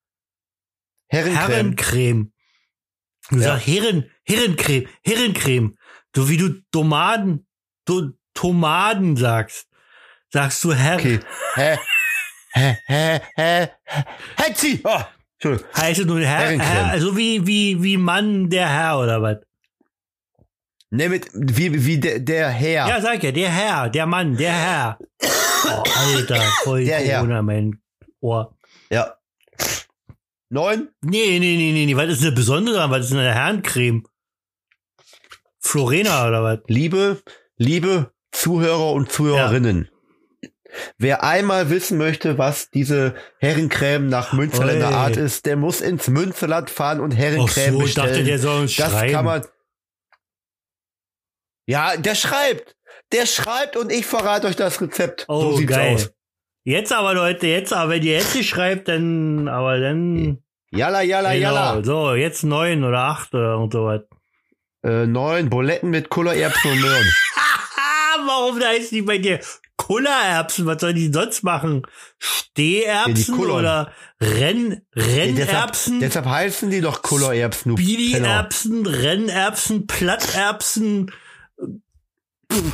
Herrencreme. Herrencreme. Du Ja. sagst Herren, Herrencreme, Herrencreme. So wie du Tomaten, du, Tomaten sagst. Sagst du Herren. Okay. Hä? Hä? Hä? Hä? Hetzi! Oh. Heißt es nur Herr. Herr, also wie, wie, wie Mann der Herr oder was? Ne, mit, wie, wie der, der Herr. Ja, sag ja, der Herr, der Mann, der Herr. Oh, Alter, voll Der Herr. Corona, mein Ohr. ja. Neun? Nee, nee, nee, nee, nee. Was ist eine Besondere? Was ist eine Herrencreme? Florena oder was? Liebe, liebe Zuhörer und Zuhörerinnen. Wer einmal wissen möchte, was diese Herrencreme nach Münsterländer Oi. Art ist, der muss ins Münsterland fahren und Herrencreme so, bestellen. dachte, der soll das schreiben. kann man. Ja, der schreibt. Der schreibt und ich verrate euch das Rezept. Oh, so sieht's geil. aus. Jetzt aber, Leute, jetzt aber, wenn ihr jetzt nicht schreibt, dann, aber dann, Jalla, jalla, genau, jalla. so, jetzt neun oder acht oder irgend sowas. Äh, neun Buletten mit Kullererbsen und Möhren. Warum da ist die bei dir Kullererbsen? Was soll die sonst machen? Steherbsen Ja, oder Renn, Ja, deshalb, Rennerbsen? deshalb heißen die doch Kullererbsen. Speedy-Erbsen, Rennerbsen, Platterbsen.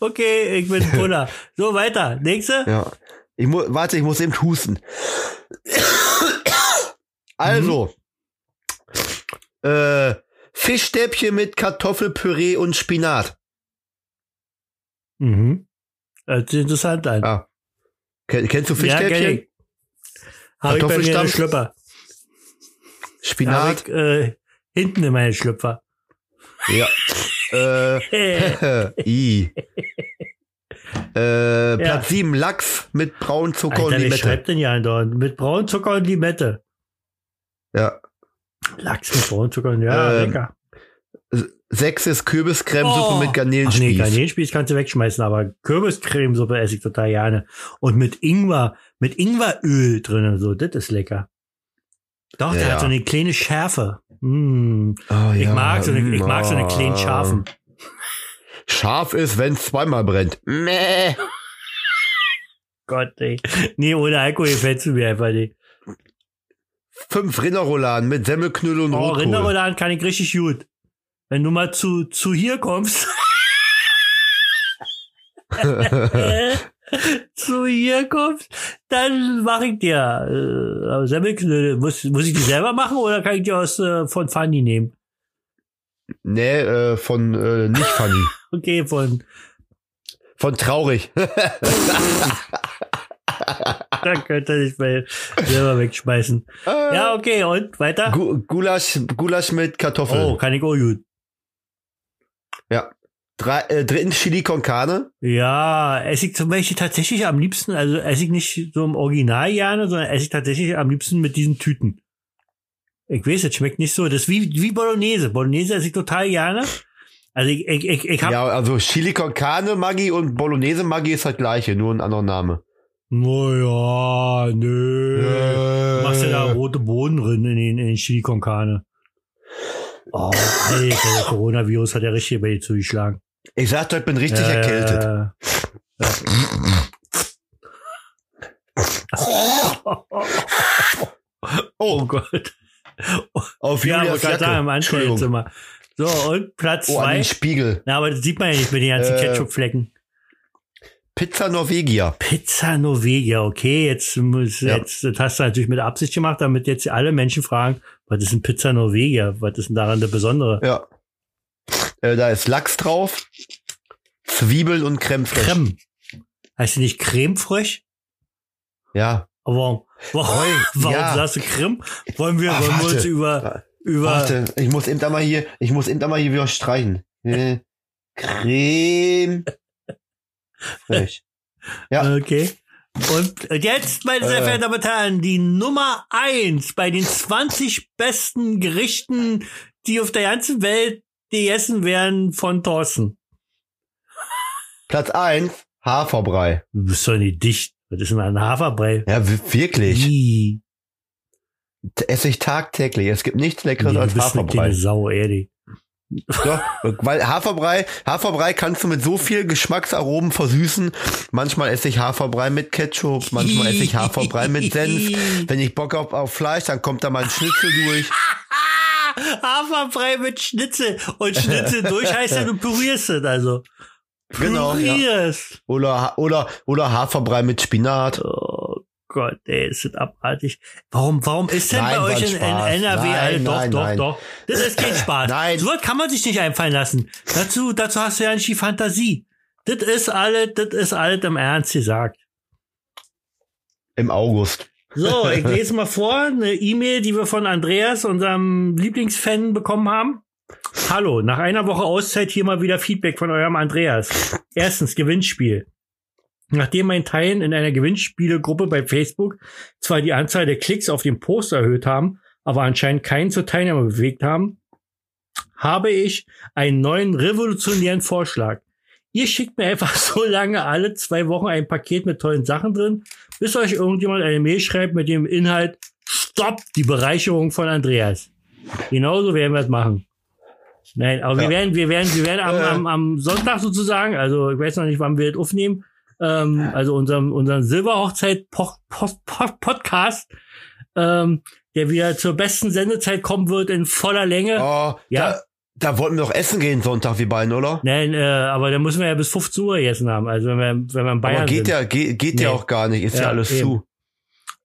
Okay, ich bin Kuller. So, weiter. Nächste? Ja. Ich mu warte, ich muss eben husten. Also, äh, Fischstäbchen mit Kartoffelpüree und Spinat. Mhm. Hört sich interessant an. Ah. Ken, kennst du Ja, Fischstäbchen? ich. Habe ich bei mir eine? Schlüpper. Spinat? ich, äh, hinten in meine Schlüpfer. Ja. äh, I. Äh, Platz 7, Lachs mit Braunzucker Alter, und Limette. schreibt denn ja andauernd? Mit Braunzucker und Limette. Ja. Lachs mit Braunzucker und ja, Ähm, lecker. Sechs ist Kürbiscremesuppe mit Ach nee, Garnelenspieß. Garnelenspieß kannst du wegschmeißen, aber Kürbiscremesuppe esse ich total gerne. Und mit Ingwer, mit Ingweröl drin und so, das ist lecker. Doch, der Ja. hat so eine kleine Schärfe. Mm. Oh, Ich, ja. mag so eine, ich Mm, mag so eine kleinen ah. Scharfen. Scharf ist, wenn es zweimal brennt. Mäh. Gott, ey. Nee, ohne Alkohol gefällst du mir einfach nicht. Fünf Rinderrouladen mit Semmelknödel und Oh, Rotkohl. Rinderrouladen kann ich richtig gut. Wenn du mal zu, zu hier kommst. zu hier kommst, dann mache ich dir äh, Semmelknödel. Muss, muss ich die selber machen oder kann ich die aus äh, von Fanny nehmen? nee, äh, von äh, nicht funny. Okay, von Von traurig. da könnt ihr sich mal selber wegschmeißen. Ja, okay, und weiter? Gu Gulasch, Gulasch mit Kartoffeln. Oh, kann ich auch gut. Drei, äh, drittens Chili con Carne. Ja, esse ich zum Beispiel tatsächlich am liebsten, also esse ich nicht so im Original gerne, sondern esse ich tatsächlich am liebsten mit diesen Tüten. Ich weiß, es schmeckt nicht so. Das ist wie, wie Bolognese. Bolognese esse ich total gerne. Also ich, ich, ich, ich hab, Ja, also Chili con Carne Maggi und Bolognese Maggi ist das gleiche, nur ein anderer Name. naja, nö. Äh. Du machst ja da rote Bohnen drin in den, in den Chili con Carne. Oh, Alter, der Coronavirus hat ja richtig bei dir zugeschlagen. Ich sag doch, ich bin richtig Äh, erkältet. Oh Gott. Auf Ja, Julias wollte gerade im. Anstellzimmer. So, und Platz Oh, zwei. den Spiegel. Na, aber das sieht man ja nicht mit den ganzen Äh, Ketchupflecken. Pizza Norvegia. Pizza Norvegia, okay, jetzt muss, Ja. jetzt, das hast du natürlich mit Absicht gemacht, damit jetzt alle Menschen fragen, was ist ein Pizza Norvegia? Was ist denn daran der Besondere? Ja. Äh, da ist Lachs drauf, Zwiebeln und Creme fraiche. Creme. Heißt die nicht Creme fraiche? Ja. Aber warum, warum, warum ja. sagst du Creme? Wollen wir, Ah, wollen wir uns über, über, Warte, ich muss eben da mal hier, ich muss eben da mal hier wieder streichen. Äh, Creme. fraiche. Ja. okay. Und jetzt, meine sehr Äh. verehrten Damen und Herren, die Nummer eins bei den 20 besten Gerichten, die auf der ganzen Welt gegessen werden von Thorsten. Platz eins Haferbrei. Du bist doch nicht dicht. Was ist denn ein Haferbrei? Ja, wirklich. Ih, Esse ich tagtäglich. Es gibt nichts nee, Leckeres du als bist eine Haferbrei. kleine Sau, ehrlich. Doch, weil Haferbrei, Haferbrei kannst du mit so viel Geschmacksaromen versüßen. Manchmal esse ich Haferbrei mit Ketchup, manchmal esse ich Haferbrei mit Senf. Wenn ich Bock habe auf Fleisch, dann kommt da mal ein Schnitzel durch. Haferbrei mit Schnitzel. Und Schnitzel durch heißt ja, du pürierst es also. Genau, ja. Pürierst. Oder, oder, oder Haferbrei mit Spinat. Oh Gott, ey, ist das abartig. Warum, warum ist denn Nein, bei euch in, in. NRW Nein, alle, doch, nein, doch, nein. doch. Das ist kein Spaß. Nein. So was kann man sich nicht einfallen lassen. Dazu, dazu hast du ja nicht die Fantasie. Das ist alles, das ist alles im Ernst gesagt. Im August. So, ich lese mal vor, eine E-Mail, die wir von Andreas, unserem Lieblingsfan, bekommen haben. hallo. Nach einer Woche Auszeit hier mal wieder Feedback von eurem Andreas. Erstens, Gewinnspiel. Nachdem mein Teilen in einer Gewinnspielegruppe bei Facebook zwar die Anzahl der Klicks auf den Post erhöht haben, aber anscheinend keinen zur Teilnahme bewegt haben, habe ich einen neuen revolutionären Vorschlag. Ihr schickt mir einfach so lange alle zwei Wochen ein Paket mit tollen Sachen drin, bis euch irgendjemand eine Mail schreibt mit dem Inhalt Stopp, die Bereicherung von Andreas. Genauso werden wir es machen. Nein, aber wir Ja. werden, wir werden, wir werden am, Äh. am, am Sonntag sozusagen, also ich weiß noch nicht, wann wir das aufnehmen, ähm, also unserem, unseren Silberhochzeit-Podcast, ähm, der wieder zur besten Sendezeit kommen wird in voller Länge. Oh, Ja. da, da wollten wir doch essen gehen Sonntag, wie beiden, oder? Nein, äh, aber da müssen wir ja bis 15 Uhr gegessen haben. Also wenn wir, wenn wir in Bayern Aber geht sind. ja, geht, geht ja Nee. auch gar nicht, ist ja, Ja, alles eben. zu.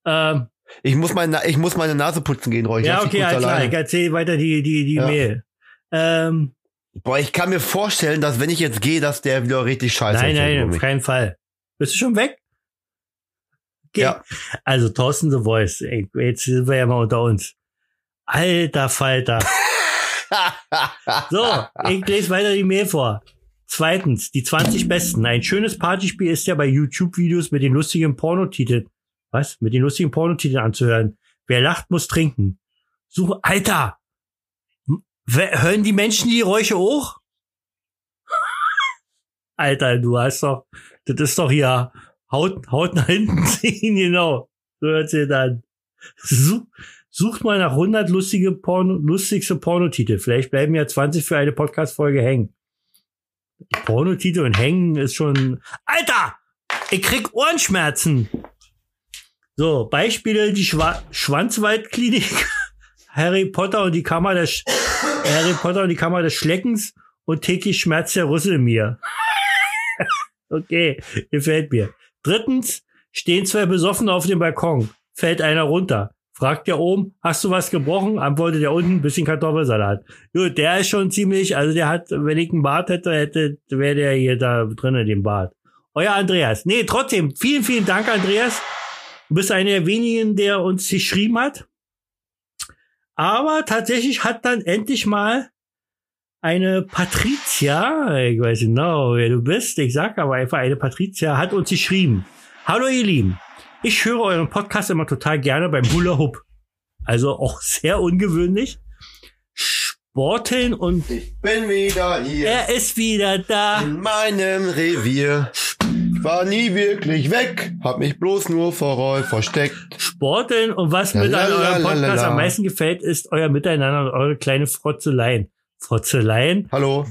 Ähm, Ich muss meine, ich muss meine Nase putzen gehen, Roy. Ich ja, okay, alles klar. Ich erzähle weiter die, die, die Ja. Mail. Ähm, Boah, ich kann mir vorstellen, dass wenn ich jetzt gehe, dass der wieder richtig scheiße nein, erzählt nein, über auf keinen Fall. Bist du schon weg? Okay. Ja. Also Thorsten The Voice. Ey, jetzt sind wir ja mal unter uns. Alter Falter. So, ich lese weiter die Mail vor. Zweitens, die 20 Besten. Ein schönes Partyspiel ist ja bei YouTube-Videos mit den lustigen Pornotiteln. Was? Mit den lustigen Pornotiteln anzuhören. Wer lacht, muss trinken. Suche, Alter! Hören die Menschen die Geräusche auch? Alter, du hast doch, das ist doch hier Haut, Haut nach hinten ziehen, genau. So hört sich das an. Such, sucht mal nach 100 lustige Porno, lustigste Pornotitel. Vielleicht bleiben ja 20 für eine Podcast-Folge hängen. Pornotitel und hängen ist schon, Alter! Ich krieg Ohrenschmerzen! So, Beispiele, die Schwa Schwanzwaldklinik, Harry Potter und die Kammer des, Harry Potter und die Kammer des Schleckens und täglich schmerzt der Rüssel mir. okay, gefällt mir. Drittens, stehen zwei Besoffene auf dem Balkon. Fällt einer runter. Fragt der oben, hast du was gebrochen? Antwortet der unten, bisschen Kartoffelsalat. Gut, der ist schon ziemlich, also der hat, wenn ich einen Bart hätte, hätte, wäre der hier da drinnen, den Bart. Euer Andreas. Nee, trotzdem, vielen, vielen Dank, Andreas. Du bist einer der wenigen, der uns geschrieben hat. Aber tatsächlich hat dann endlich mal eine Patricia, ich weiß genau, wer du bist, ich sag aber einfach eine Patricia, hat uns geschrieben. Hallo ihr Lieben, ich höre euren Podcast immer total gerne beim Hula Hoop. Also auch sehr ungewöhnlich. Sporteln und Ich bin wieder hier er ist wieder da. in meinem Revier. Ich war nie wirklich weg, hab mich bloß nur vor Roy versteckt. Sporteln und was mir an eurem Podcast am meisten gefällt, ist euer Miteinander und eure kleine Frotzeleien. Frotzeleien Hallo.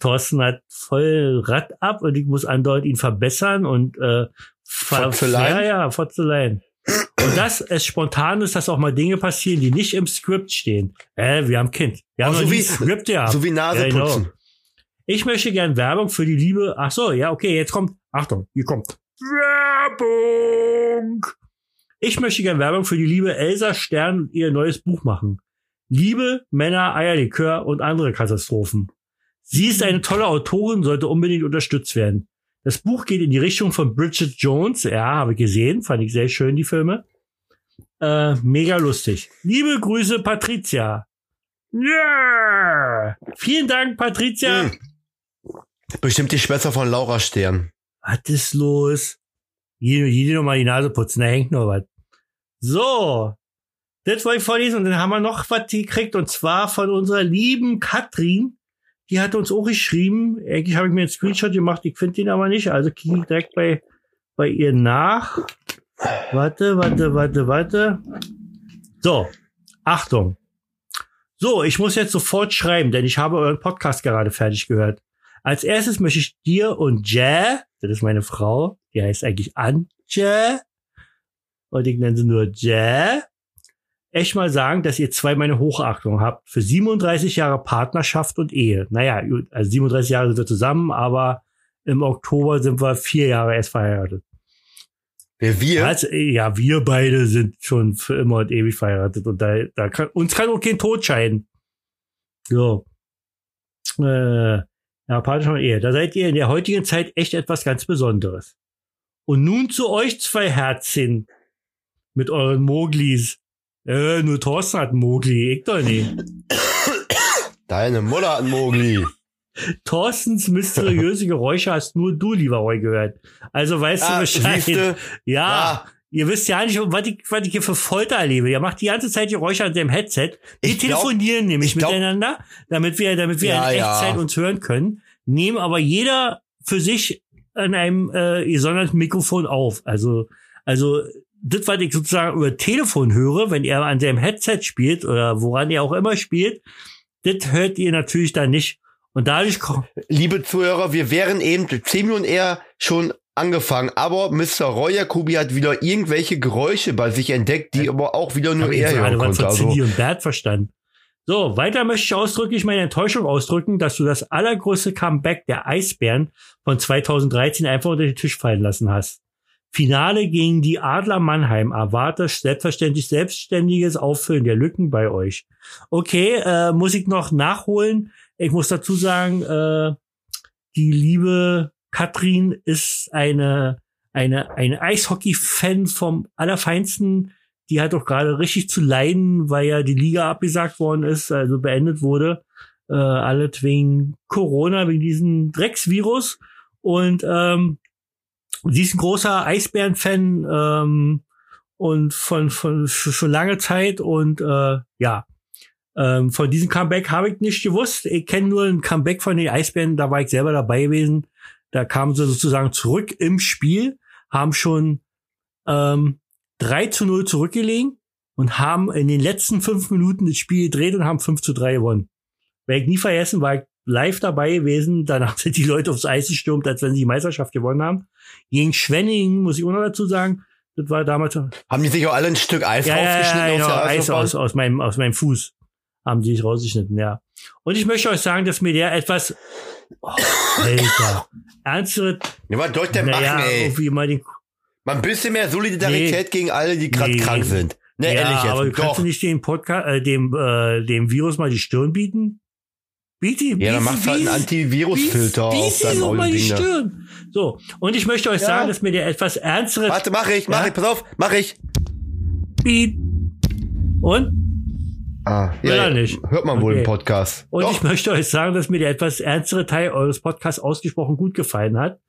Thorsten hat voll Rad ab und ich muss andauernd ihn verbessern und äh, Fotzeleien? Ja, ja, Fotzeleien. Und das es spontan ist, dass auch mal Dinge passieren, die nicht im Skript stehen. Äh, wir haben Kind. Wir haben Oh, so wie- Skript gehabt. So wie Nase Ja, genau. putzen. Ich möchte gern Werbung für die Liebe. Ach so, ja, okay, jetzt kommt. Achtung, hier kommt Werbung. Ich möchte gern Werbung für die liebe Elsa Stern und ihr neues Buch machen. Liebe, Männer, Eierlikör und andere Katastrophen. Sie ist eine tolle Autorin, sollte unbedingt unterstützt werden. Das Buch geht in die Richtung von Bridget Jones. Ja, habe ich gesehen, fand ich sehr schön, die Filme. Äh, mega lustig. Liebe Grüße, Patricia. Ja. Vielen Dank, Patricia. Hm. Bestimmt die Schwester von Laura Stern. Was ist los? Jede, jede noch mal die Nase putzen, da hängt noch was. So. Das wollte ich vorlesen und dann haben wir noch was gekriegt und zwar von unserer lieben Katrin. Die hat uns auch geschrieben. Eigentlich habe ich mir einen Screenshot gemacht, ich finde den aber nicht. Also klicke ich direkt bei, bei ihr nach. Warte, warte, warte, warte. So. Achtung. So, ich muss jetzt sofort schreiben, denn ich habe euren Podcast gerade fertig gehört. Als erstes möchte ich dir und Jä, das ist meine Frau, die heißt eigentlich Antje, und ich nenne sie nur Jä, echt mal sagen, dass ihr zwei meine Hochachtung habt für 37 Jahre Partnerschaft und Ehe. Naja, also 37 Jahre sind wir zusammen, aber im Oktober sind wir vier Jahre erst verheiratet. Wer wir? Also, ja, wir beide sind schon für immer und ewig verheiratet und da, da kann, uns kann auch kein Tod scheiden. So. Äh, ja, Partnerschaft und Ehe. Da seid ihr in der heutigen Zeit echt etwas ganz Besonderes. Und nun zu euch zwei Herzchen mit euren Moglis. Äh, nur Thorsten hat Mogli, ich doch nicht. Deine Mutter hat Mogli. Thorstens mysteriöse Geräusche hast nur du, lieber Roy, gehört. Also weißt du Ah, Bescheid. siehste? Ja, Ja. ihr wisst ja nicht, was ich, was ich hier für Folter erlebe. Ihr macht die ganze Zeit Geräusche an dem Headset. Wir Ich glaub- telefonieren nämlich glaub- miteinander, damit wir, damit wir Ja, in ja. Echtzeit uns hören können. Nehmen aber jeder für sich an einem äh, gesonderten Mikrofon auf. Also, also das, was ich sozusagen über Telefon höre, wenn er an seinem Headset spielt oder woran er auch immer spielt, das hört ihr natürlich dann nicht. Und dadurch ko- Liebe Zuhörer, wir wären eben zehn Minuten eher schon angefangen, aber Mr. Roy Jacobi hat wieder irgendwelche Geräusche bei sich entdeckt, die aber auch wieder nur er hören konnte. Also, und Bert verstanden. So, weiter möchte ich ausdrücklich meine Enttäuschung ausdrücken, dass du das allergrößte Comeback der Eisbären von 2013 einfach unter den Tisch fallen lassen hast. Finale gegen die Adler Mannheim erwarte selbstverständlich selbstständiges Auffüllen der Lücken bei euch. Okay, äh, muss ich noch nachholen. Ich muss dazu sagen, äh, die liebe Katrin ist eine, eine, eine Eishockey-Fan vom Allerfeinsten. Die hat doch gerade richtig zu leiden, weil ja die Liga abgesagt worden ist, also beendet wurde. Äh, alles wegen Corona, wegen diesem Drecksvirus. Und ähm, sie ist ein großer Eisbären-Fan ähm, und von, von für lange Zeit und äh, ja, ähm, von diesem Comeback habe ich nicht gewusst. Ich kenne nur ein Comeback von den Eisbären, da war ich selber dabei gewesen. Da kamen sie sozusagen zurück im Spiel, haben schon ähm, 3 zu 0 zurückgelegen und haben in den letzten fünf Minuten das Spiel gedreht und haben 5 zu 3 gewonnen. Werde ich nie vergessen, war ich live dabei gewesen. Danach sind die Leute aufs Eis gestürmt, als wenn sie die Meisterschaft gewonnen haben. Gegen Schwenningen, muss ich auch noch dazu sagen. Das war damals haben die sich auch alle ein Stück Eis ja, ja, rausgeschnitten ja, genau, aus der Eis aus, aus, meinem, aus meinem Fuß. Haben die sich rausgeschnitten, ja. Und ich möchte euch sagen, dass mir der etwas, oh, Alter, ernstere, Ja, was soll ich denn naja, machen, ey? irgendwie mal den, Mal ein bisschen mehr Solidarität gegen alle, die gerade Nee. krank sind. Ne, ja, ehrlich aber jetzt. kannst Doch. du nicht dem Podcast, äh, dem, äh, dem Virus mal die Stirn bieten? Biete, Ja, dann machst du halt einen Antivirusfilter auf deinem so mal die Audio-Ding da. Stirn. So. Und ich möchte euch Ja. sagen, dass mir der etwas ernstere Warte, mach ich, mach Ja? ich, pass auf, mach ich. Beat. Und? Ah, Will er nicht. Hört man wohl Okay. im Podcast. Und Doch. ich möchte euch sagen, dass mir der etwas ernstere Teil eures Podcasts ausgesprochen gut gefallen hat.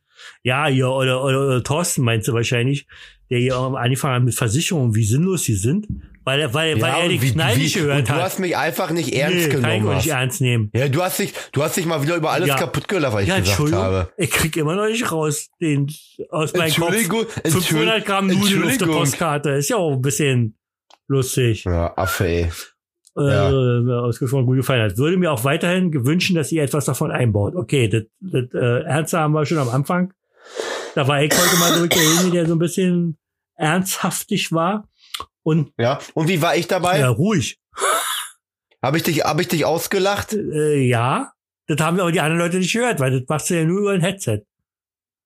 Ja, ihr oder, oder, oder Thorsten meinst du wahrscheinlich, der hier angefangen hat mit Versicherungen, wie sinnlos sie sind, weil er, weil, weil er den wie- Knall nicht gehört und du hat. hast mich einfach nicht ernst nee, kann ich genommen. nicht Hast. ernst nehmen. Ja, du hast dich, du hast dich mal wieder über alles Ja. kaputt gelacht, was ich Ja, gesagt Entschuldigung, habe. ich krieg immer noch nicht raus, den aus meinem Kopf. Entschuldigung, 500 Gramm Nudeln auf der. Postkarte. Ist ja auch ein bisschen lustig. Ja, Affe, ey. Äh, mir ausgesprochen gut gefallen hat. Würde mir auch weiterhin gewünschen, dass ihr etwas davon einbaut. Okay, das, das äh, Ernste haben wir schon am Anfang. Da war ich heute mal so derjenige, der so ein bisschen ernsthaftig war. Und Ja. Und wie war ich dabei? ja, ruhig. Habe ich dich, habe ich dich ausgelacht? Äh, ja, das haben aber die anderen Leute nicht gehört, weil das machst du ja nur über ein Headset.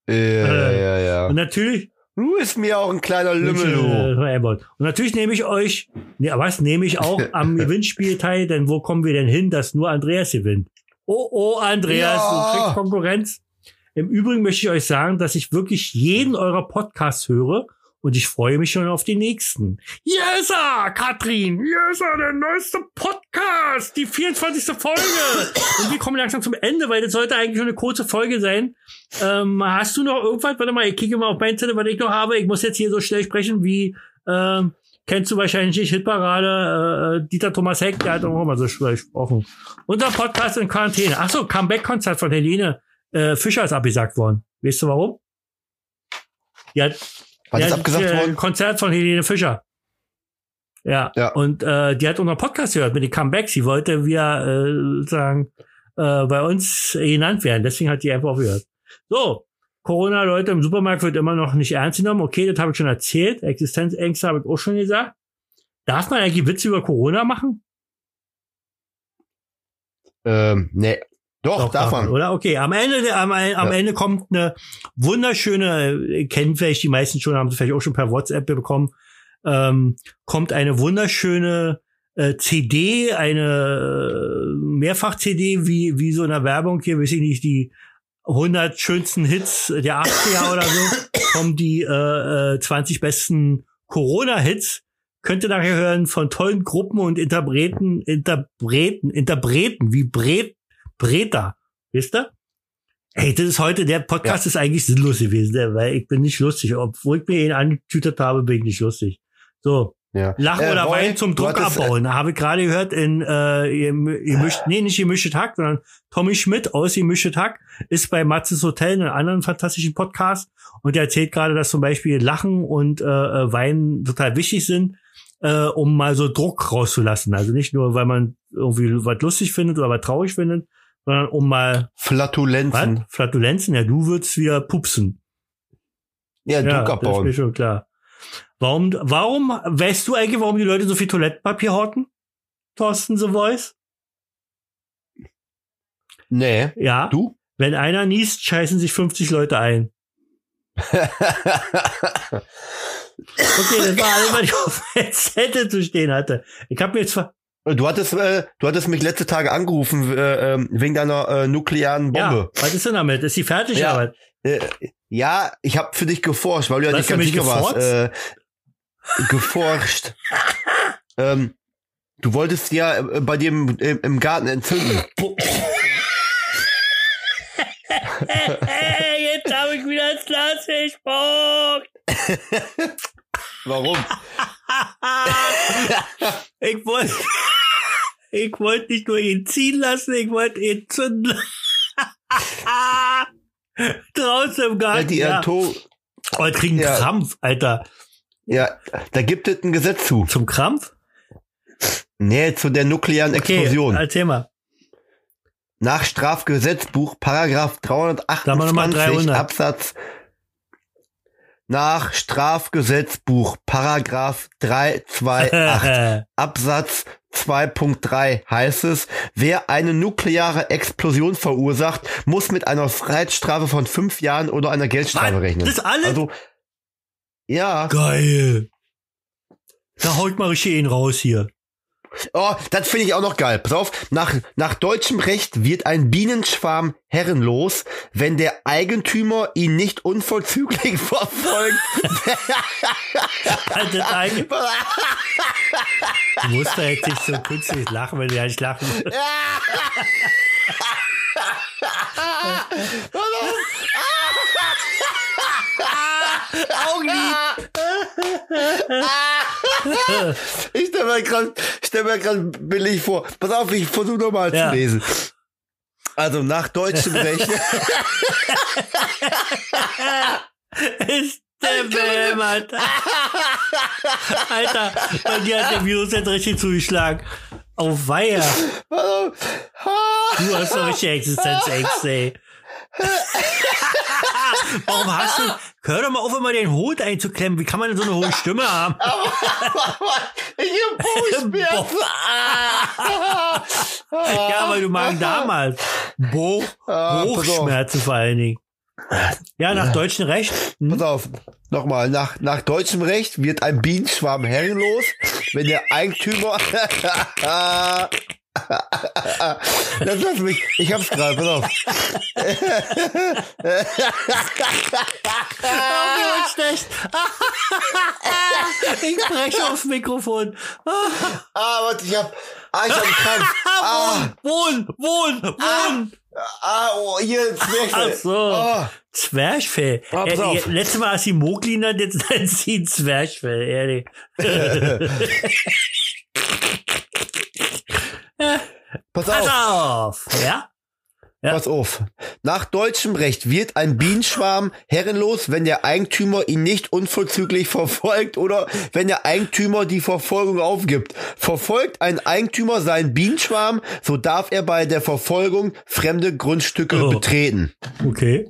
Ja, Äh, ja, ja. Und natürlich, Du ist mir auch ein kleiner Lümmel. Äh. Und natürlich nehme ich euch, ne, was nehme ich auch am Gewinnspiel teil, denn wo kommen wir denn hin, dass nur Andreas gewinnt? Oh, oh, Andreas, Ja. du kriegst Konkurrenz. Im Übrigen möchte ich euch sagen, dass ich wirklich jeden eurer Podcasts höre und ich freue mich schon auf die nächsten. Er, Katrin. Er, der neueste Podcast, die 24. Folge. und wir kommen langsam zum Ende, weil das sollte eigentlich schon eine kurze Folge sein. Ähm, hast du noch irgendwas? Warte mal, ich kicke mal auf mein Zettel, was ich noch habe. Ich muss jetzt hier so schnell sprechen wie, ähm, kennst du wahrscheinlich nicht, Hitparade, äh, Dieter Thomas Heck, der hat auch mal so schnell gesprochen. Unser Podcast in Quarantäne. Ach so, Comeback-Konzert von Helene äh, Fischer ist abgesagt worden. Weißt du warum? Die hat, Was ja, ist abgesagt äh, worden? Konzert von Helene Fischer. Ja. Ja. Und äh, die hat unseren Podcast gehört mit den Comebacks. Sie wollte wieder äh, sagen äh, bei uns genannt werden. Deswegen hat die einfach aufgehört. So, Corona, Leute, im Supermarkt wird immer noch nicht ernst genommen. Okay, das habe ich schon erzählt. Existenzängste habe ich auch schon gesagt. Darf man eigentlich Witze über Corona machen? Ähm, nee. Doch, darf man. Oder? Okay, am Ende, am, am Ja. Ende kommt eine wunderschöne, äh, kennen vielleicht die meisten schon, haben sie vielleicht auch schon per WhatsApp bekommen, ähm, kommt eine wunderschöne äh, CD, eine äh, Mehrfach-CD, wie, wie so in der Werbung hier, weiß ich nicht, die 100 schönsten Hits der 80er oder so, kommen die äh, äh, 20 besten Corona-Hits, könnt ihr nachher hören von tollen Gruppen und Interpreten, Interpreten, Interpreten, wie Bret, Breta. Wisst ihr? Ey, das ist heute, der Podcast ist eigentlich sinnlos gewesen, weil ich bin nicht lustig. Obwohl ich mir ihn angetütet habe, bin ich nicht lustig. So. Ja. Lachen Äh, oder Roy, Weinen zum Druck äh, abbauen. Da habe ich gerade gehört in äh, ihr, ihr mischt, nee, nicht gemischtes Hack, sondern Tommy Schmidt aus gemischtes Hack ist bei Matzes Hotel in einem anderen fantastischen Podcast und der erzählt gerade, dass zum Beispiel Lachen und äh, äh, Weinen total wichtig sind, äh, um mal so Druck rauszulassen. Also nicht nur, weil man irgendwie was lustig findet oder was traurig findet, sondern um mal was? Flatulenzen. Flatulenzen, ja, du würdest wieder pupsen. Ja, Ja, Druck das ist mir abbauen. schon klar. Warum, warum, weißt du eigentlich, warum die Leute so viel Toilettenpapier horten? Thorsten The Voice? Nee. Ja. Du? Wenn einer niest, scheißen sich 50 Leute ein. Okay, das war alles, was ich auf der Zettel zu stehen hatte. Ich habe mir jetzt ver Du hattest, äh, du hattest mich letzte Tage angerufen äh, ähm, wegen deiner äh, nuklearen ja, Bombe. was ist denn damit? Ist die fertig Ja. Arbeit? Äh, ja, ich habe für dich geforscht, weil du ja Was, nicht für ganz mich sicher warst. geforzt? Äh, geforscht. ähm, du wolltest ja äh, bei dir im, im, Garten entzünden. Hey, jetzt habe ich wieder ins Glas gespuckt. Warum? ich wollte, ich wollte nicht nur ihn ziehen lassen, ich wollte ihn zünden. Draußen im Ja, Garten. die Ja. Atom Oh, ich krieg einen Ja. Krampf, Alter. ja, da gibt es ein Gesetz zu. Zum Krampf? Nee, zu der nuklearen Okay, Explosion. erzähl mal. Nach Strafgesetzbuch Paragraph Sag mal nochmal 328 300. Absatz nach Strafgesetzbuch Paragraph 328 Absatz 2.3 heißt es, wer eine nukleare Explosion verursacht, muss mit einer Freiheitsstrafe von fünf Jahren oder einer Geldstrafe Was? rechnen. Das alles? Also, ja. Geil. Da haut mal richtig ihn raus hier. Oh, das finde ich auch noch geil. Pass auf, nach, nach deutschem Recht wird ein Bienenschwarm herrenlos, wenn der Eigentümer ihn nicht unvollzüglich verfolgt. Du musst da jetzt nicht so künstlich lachen, wenn du nicht lachen willst. Augenlid. ich stelle mir gerade stell billig vor. Pass auf, ich versuche nochmal Ja. zu lesen. Also nach deutschem Recht. Ist der behämmert. Alter, bei dir hat der Virus jetzt richtig zugeschlagen. Auf Weiher. Du hast doch richtig Existenzängste, ey. Warum hast du, hör doch mal auf, immer den Hut einzuklemmen. Wie kann man denn so eine hohe Stimme haben? ich hab Bauchschmerzen. Ja, weil du Magen-Darm hast. Bo Ah. Hochschmerzen vor allen Dingen. Ja, nach deutschem Recht. Hm? Pass auf, nochmal, nach, nach deutschem Recht wird ein Bienenschwarm herrenlos, wenn der Eigentümer... Das lass mich, ich hab's gerade, pass auf. Oh, schlecht. Ich breche aufs Mikrofon. Ah, warte, ich hab, ah, ich hab einen Krampf. Ah, Wohn, wohn, wohn. ah, oh, hier, Zwerchfell. Ach so. Ah, Zwerchfell. Ah, pass auf. letztes Mal hast du die Mogli genannt, jetzt nennt sie ein Zwerchfell, ehrlich. pass Pass auf, auf. Ja? Ja. pass auf. Nach deutschem Recht wird ein Bienenschwarm herrenlos, wenn der Eigentümer ihn nicht unverzüglich verfolgt oder wenn der Eigentümer die Verfolgung aufgibt. Verfolgt ein Eigentümer seinen Bienenschwarm, so darf er bei der Verfolgung fremde Grundstücke Oh. betreten. Okay.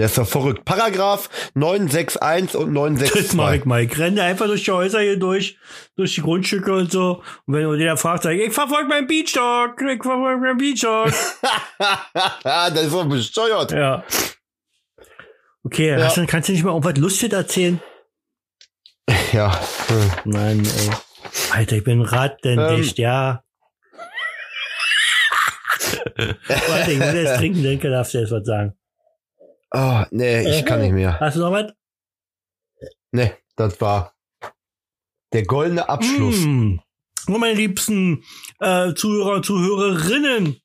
Der ist doch verrückt. Paragraph 961 und Das mach 962. ich mal. Ich renne einfach durch die Häuser hier durch, durch die Grundstücke und so. Und wenn jeder fragt, sag ich, ich verfolge meinen Beachstock, ich verfolge meinen Beachstock. das ist doch besteuert. ja. Okay, hast du, kannst du nicht mal irgendwas Lustiges erzählen? Ja. hm. Mann, ey. Alter, ich bin rattendicht, Ähm. ja. Warte, ich will jetzt trinken, denke, darfst du jetzt was sagen. Oh, nee, ich kann nicht mehr. Hast du noch was? Nee, das war. Der goldene Abschluss. Mm. Und meine liebsten äh, Zuhörer und Zuhörerinnen,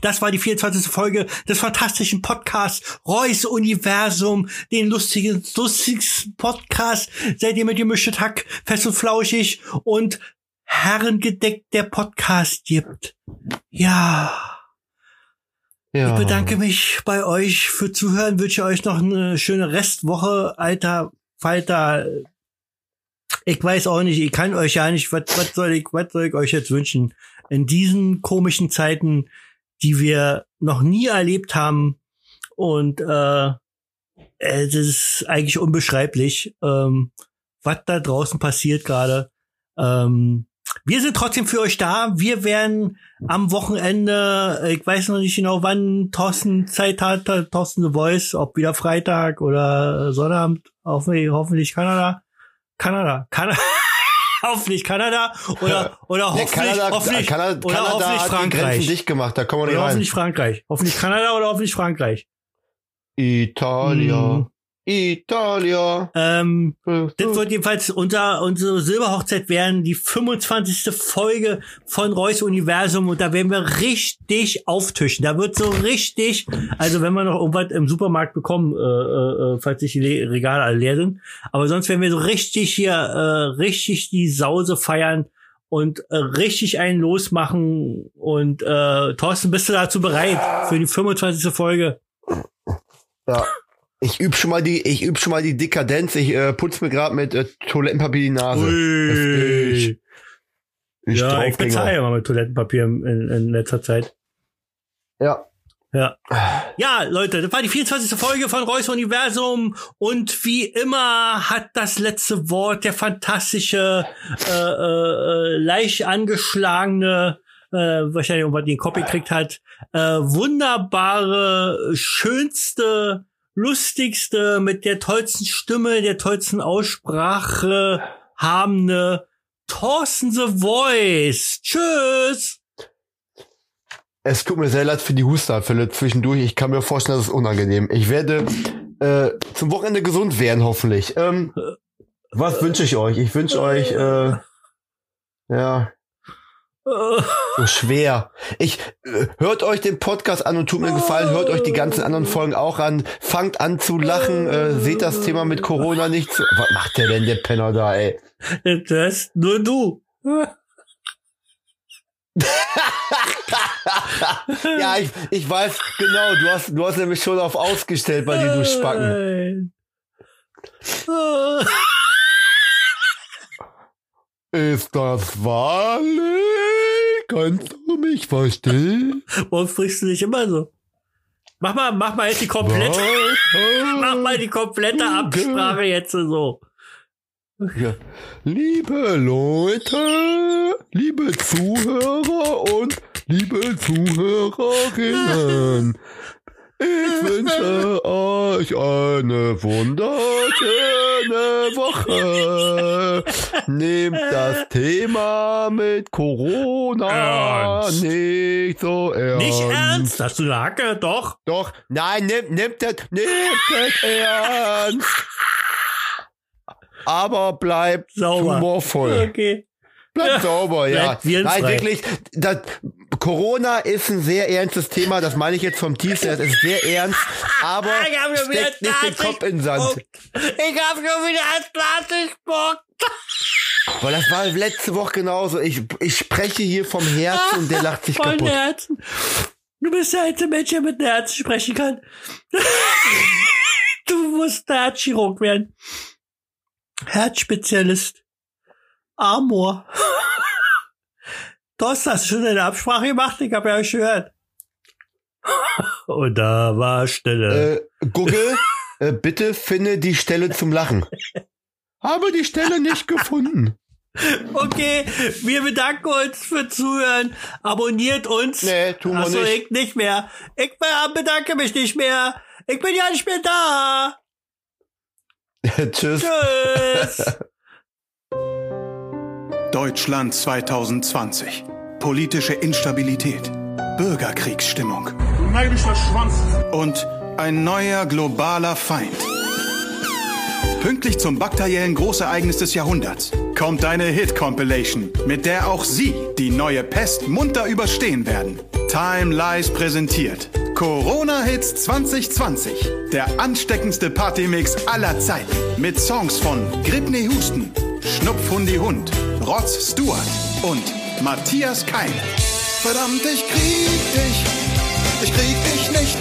das war die 24. Folge des fantastischen Podcasts Reus Universum, den lustigen, lustigsten Podcast, seitdem ihr gemischtes Hack fest und flauschig und herrengedeckt der Podcast gibt. Ja. Ja. Ich bedanke mich bei euch für Zuhören, wünsche euch noch eine schöne Restwoche, alter Falter. Ich weiß auch nicht, ich kann euch ja nicht, was, was soll ich, was soll ich euch jetzt wünschen? In diesen komischen Zeiten, die wir noch nie erlebt haben und äh, es ist eigentlich unbeschreiblich, ähm, was da draußen passiert gerade. Ähm, wir sind trotzdem für euch da. Wir werden am Wochenende, ich weiß noch nicht genau, wann Thorsten Zeit hat, Thorsten The Voice, ob wieder Freitag oder Sonnabend, hoffentlich, hoffentlich Kanada. Kanada, Kanada. hoffentlich Kanada oder oder hoffentlich, Kanada, hoffentlich, Kanada, oder Kanada hoffentlich Frankreich. dicht gemacht, da kommen wir nicht Oder rein. hoffentlich Frankreich. Hoffentlich Kanada oder hoffentlich Frankreich. Italia. Hm. Italia. Ähm, Das wird jedenfalls unser, unsere Silberhochzeit werden, die 25. Folge von Reus Universum und da werden wir richtig auftischen. Da wird so richtig, also wenn wir noch irgendwas im Supermarkt bekommen, äh, äh, äh, falls sich die Le Regale alle leer sind, aber sonst werden wir so richtig hier, äh, richtig die Sause feiern und äh, richtig einen losmachen und äh, Thorsten, bist du dazu bereit für die 25. Folge? Ja. Ich üb schon mal die, ich üb schon mal die Dekadenz. Ich äh, putz mir gerade mit äh, Toilettenpapier die Nase. Ich, ich ja, ich bezahle immer mit Toilettenpapier in, in letzter Zeit. Ja. Ja. Ja, Leute, das war die 24. Folge von Reus Universum und wie immer hat das letzte Wort der fantastische, äh, äh, äh, leicht angeschlagene, äh, wahrscheinlich irgendwas den Kopf gekriegt hat, äh, wunderbare, schönste, lustigste, mit der tollsten Stimme, der tollsten Aussprache habende Thorsten the Voice. Tschüss! Es tut mir sehr leid für die Hustenanfälle zwischendurch. Ich kann mir vorstellen, das ist unangenehm. Ich werde äh, zum Wochenende gesund werden, hoffentlich. Ähm, was wünsche ich euch? Ich wünsche euch, äh, ja, so schwer. Ich äh, hört euch den Podcast an und tut mir gefallen. Hört euch die ganzen anderen Folgen auch an. Fangt an zu lachen. Äh, seht das Thema mit Corona nicht so. Was macht der denn, der Penner da, ey? Das nur du. Ja, ich, ich weiß genau. Du hast, du hast nämlich schon auf ausgestellt bei dir, du Spacken. Ist das wahrlich? Kannst du mich verstehen? Warum sprichst du nicht immer so? Mach mal, mach mal jetzt die komplette, mach mal die komplette Absprache jetzt so. Ja. Liebe Leute, liebe Zuhörer und liebe Zuhörerinnen, ich wünsche euch eine wunderschöne Woche. Nehmt das Thema mit Corona Ernst. nicht so ernst. Nicht ernst? Hast du eine Hacke? Doch. Doch, nein, nimmt, nimmt das, nimmt das ernst. Aber bleibt Sauber. humorvoll. Okay. Bleibt Ja, sauber, ja. Nein, wirklich, das, Corona ist ein sehr ernstes Thema, das meine ich jetzt vom tiefsten, das ist sehr ernst, aber Ich hab schon wieder steckt nicht den 20 Kopf in den Sand. Ich hab schon wieder 20 Bock. Weil das war letzte Woche genauso. Ich, ich spreche hier vom Herzen und der lacht sich Von kaputt. Herzen. Du bist der einzige Mensch, der mit dem Herzen sprechen kann. du musst der Herzchirurg werden. Herzspezialist. Amor. Thorsten, hast du schon eine Absprache gemacht? Ich habe ja euch gehört. Und da war Stille. Äh, Google, äh, bitte finde die Stelle zum Lachen. Habe die Stelle nicht gefunden. Okay, wir bedanken uns für Zuhören. Abonniert uns. Nee, tun wir Achso, nicht. ich nicht mehr. Ich be- bedanke mich nicht mehr. Ich bin ja nicht mehr da. Tschüss. Tschüss. Deutschland 2020. Politische Instabilität. Bürgerkriegsstimmung. Und ein neuer globaler Feind. Pünktlich zum bakteriellen Großereignis des Jahrhunderts kommt eine Hit-Compilation, mit der auch Sie die neue Pest munter überstehen werden. Time Lies präsentiert Corona Hits 2020, der ansteckendste Partymix aller Zeiten. Mit Songs von Gripney Husten, Schnupfhundi Hund, Rotz Stewart und Matthias Keim. Verdammt, ich krieg dich, ich krieg dich nicht.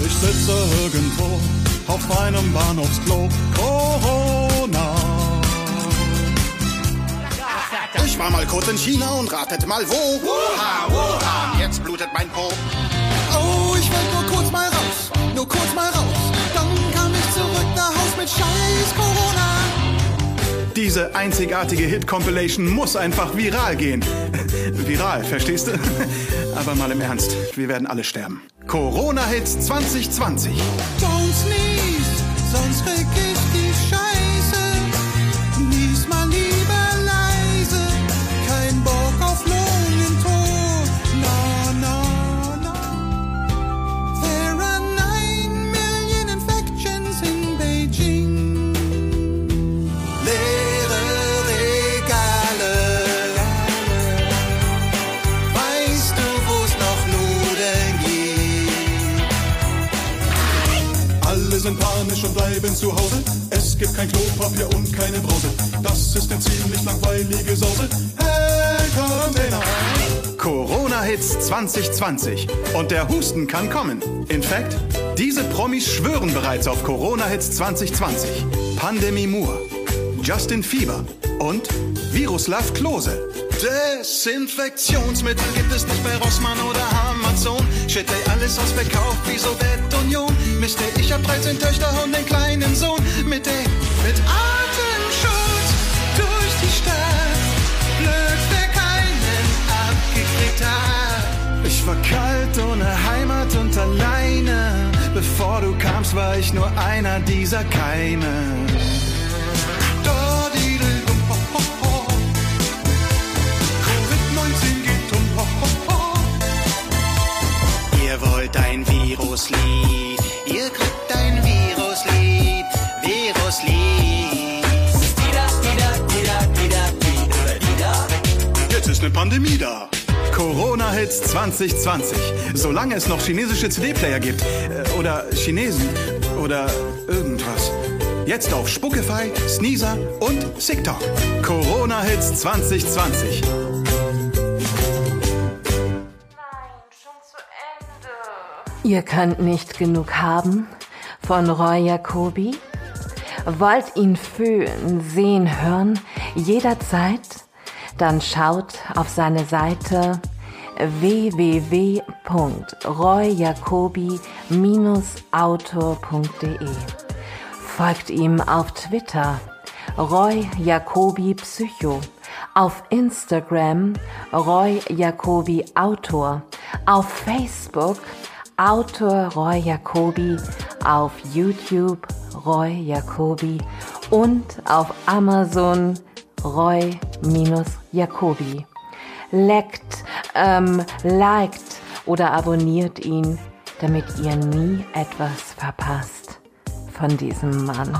Ich sitze irgendwo auf einem Bahnhofsklo. Corona. Ich war mal kurz in China und ratet mal wo. Wuha, Wuhan, jetzt blutet mein Po. Oh, ich will nur kurz mal raus, nur kurz mal raus. Dann kann ich zurück nach Haus mit Scheiß Corona. Diese einzigartige Hit-Compilation muss einfach viral gehen. viral, verstehst du? Aber mal im Ernst, wir werden alle sterben. Corona-Hits 2020. Don't sneeze, sonst krieg bleiben zu Hause. Es gibt kein Klopapier und keine Brause. Das ist eine ziemlich langweilige Sause. Hey, Quarantäne! Corona-Hits 2020. Und der Husten kann kommen. In fact, diese Promis schwören bereits auf Corona-Hits 2020. Pandemie Moore, Justin Fieber und Viruslav Klose. Desinfektionsmittel gibt es nicht bei Rossmann oder Amazon. Shit, ey, alles aus verkauft wie Sowjetunion. Mist, ey, ich hab 13 Töchter und einen kleinen Sohn. Mit, ey, mit Atemschutz durch die Stadt. Blöd, wer keinen abgekriegt hat. Ich war kalt, ohne Heimat und alleine. Bevor du kamst, war ich nur einer dieser Keime. Ihr wollt ein Viruslied. Ihr kriegt ein Viruslied. Viruslied. Jetzt ist eine Pandemie da. Corona-Hits 2020. Solange es noch chinesische CD-Player gibt. Äh, Oder Chinesen. Oder irgendwas. Jetzt auf Spuckify, Sneezer und TikTok. Corona-Hits 2020. Ihr könnt nicht genug haben von Roy Jacobi? Wollt ihn fühlen, sehen, hören, jederzeit? Dann schaut auf seine Seite www.royjacobi-autor.de. Folgt ihm auf Twitter Roy Jacobi Psycho, auf Instagram Roy Jacobi Autor, auf Facebook Autor Roy Jacobi, auf YouTube Roy Jacobi und auf Amazon Roy-Jacobi. Leckt, ähm, liked oder abonniert ihn, damit ihr nie etwas verpasst von diesem Mann.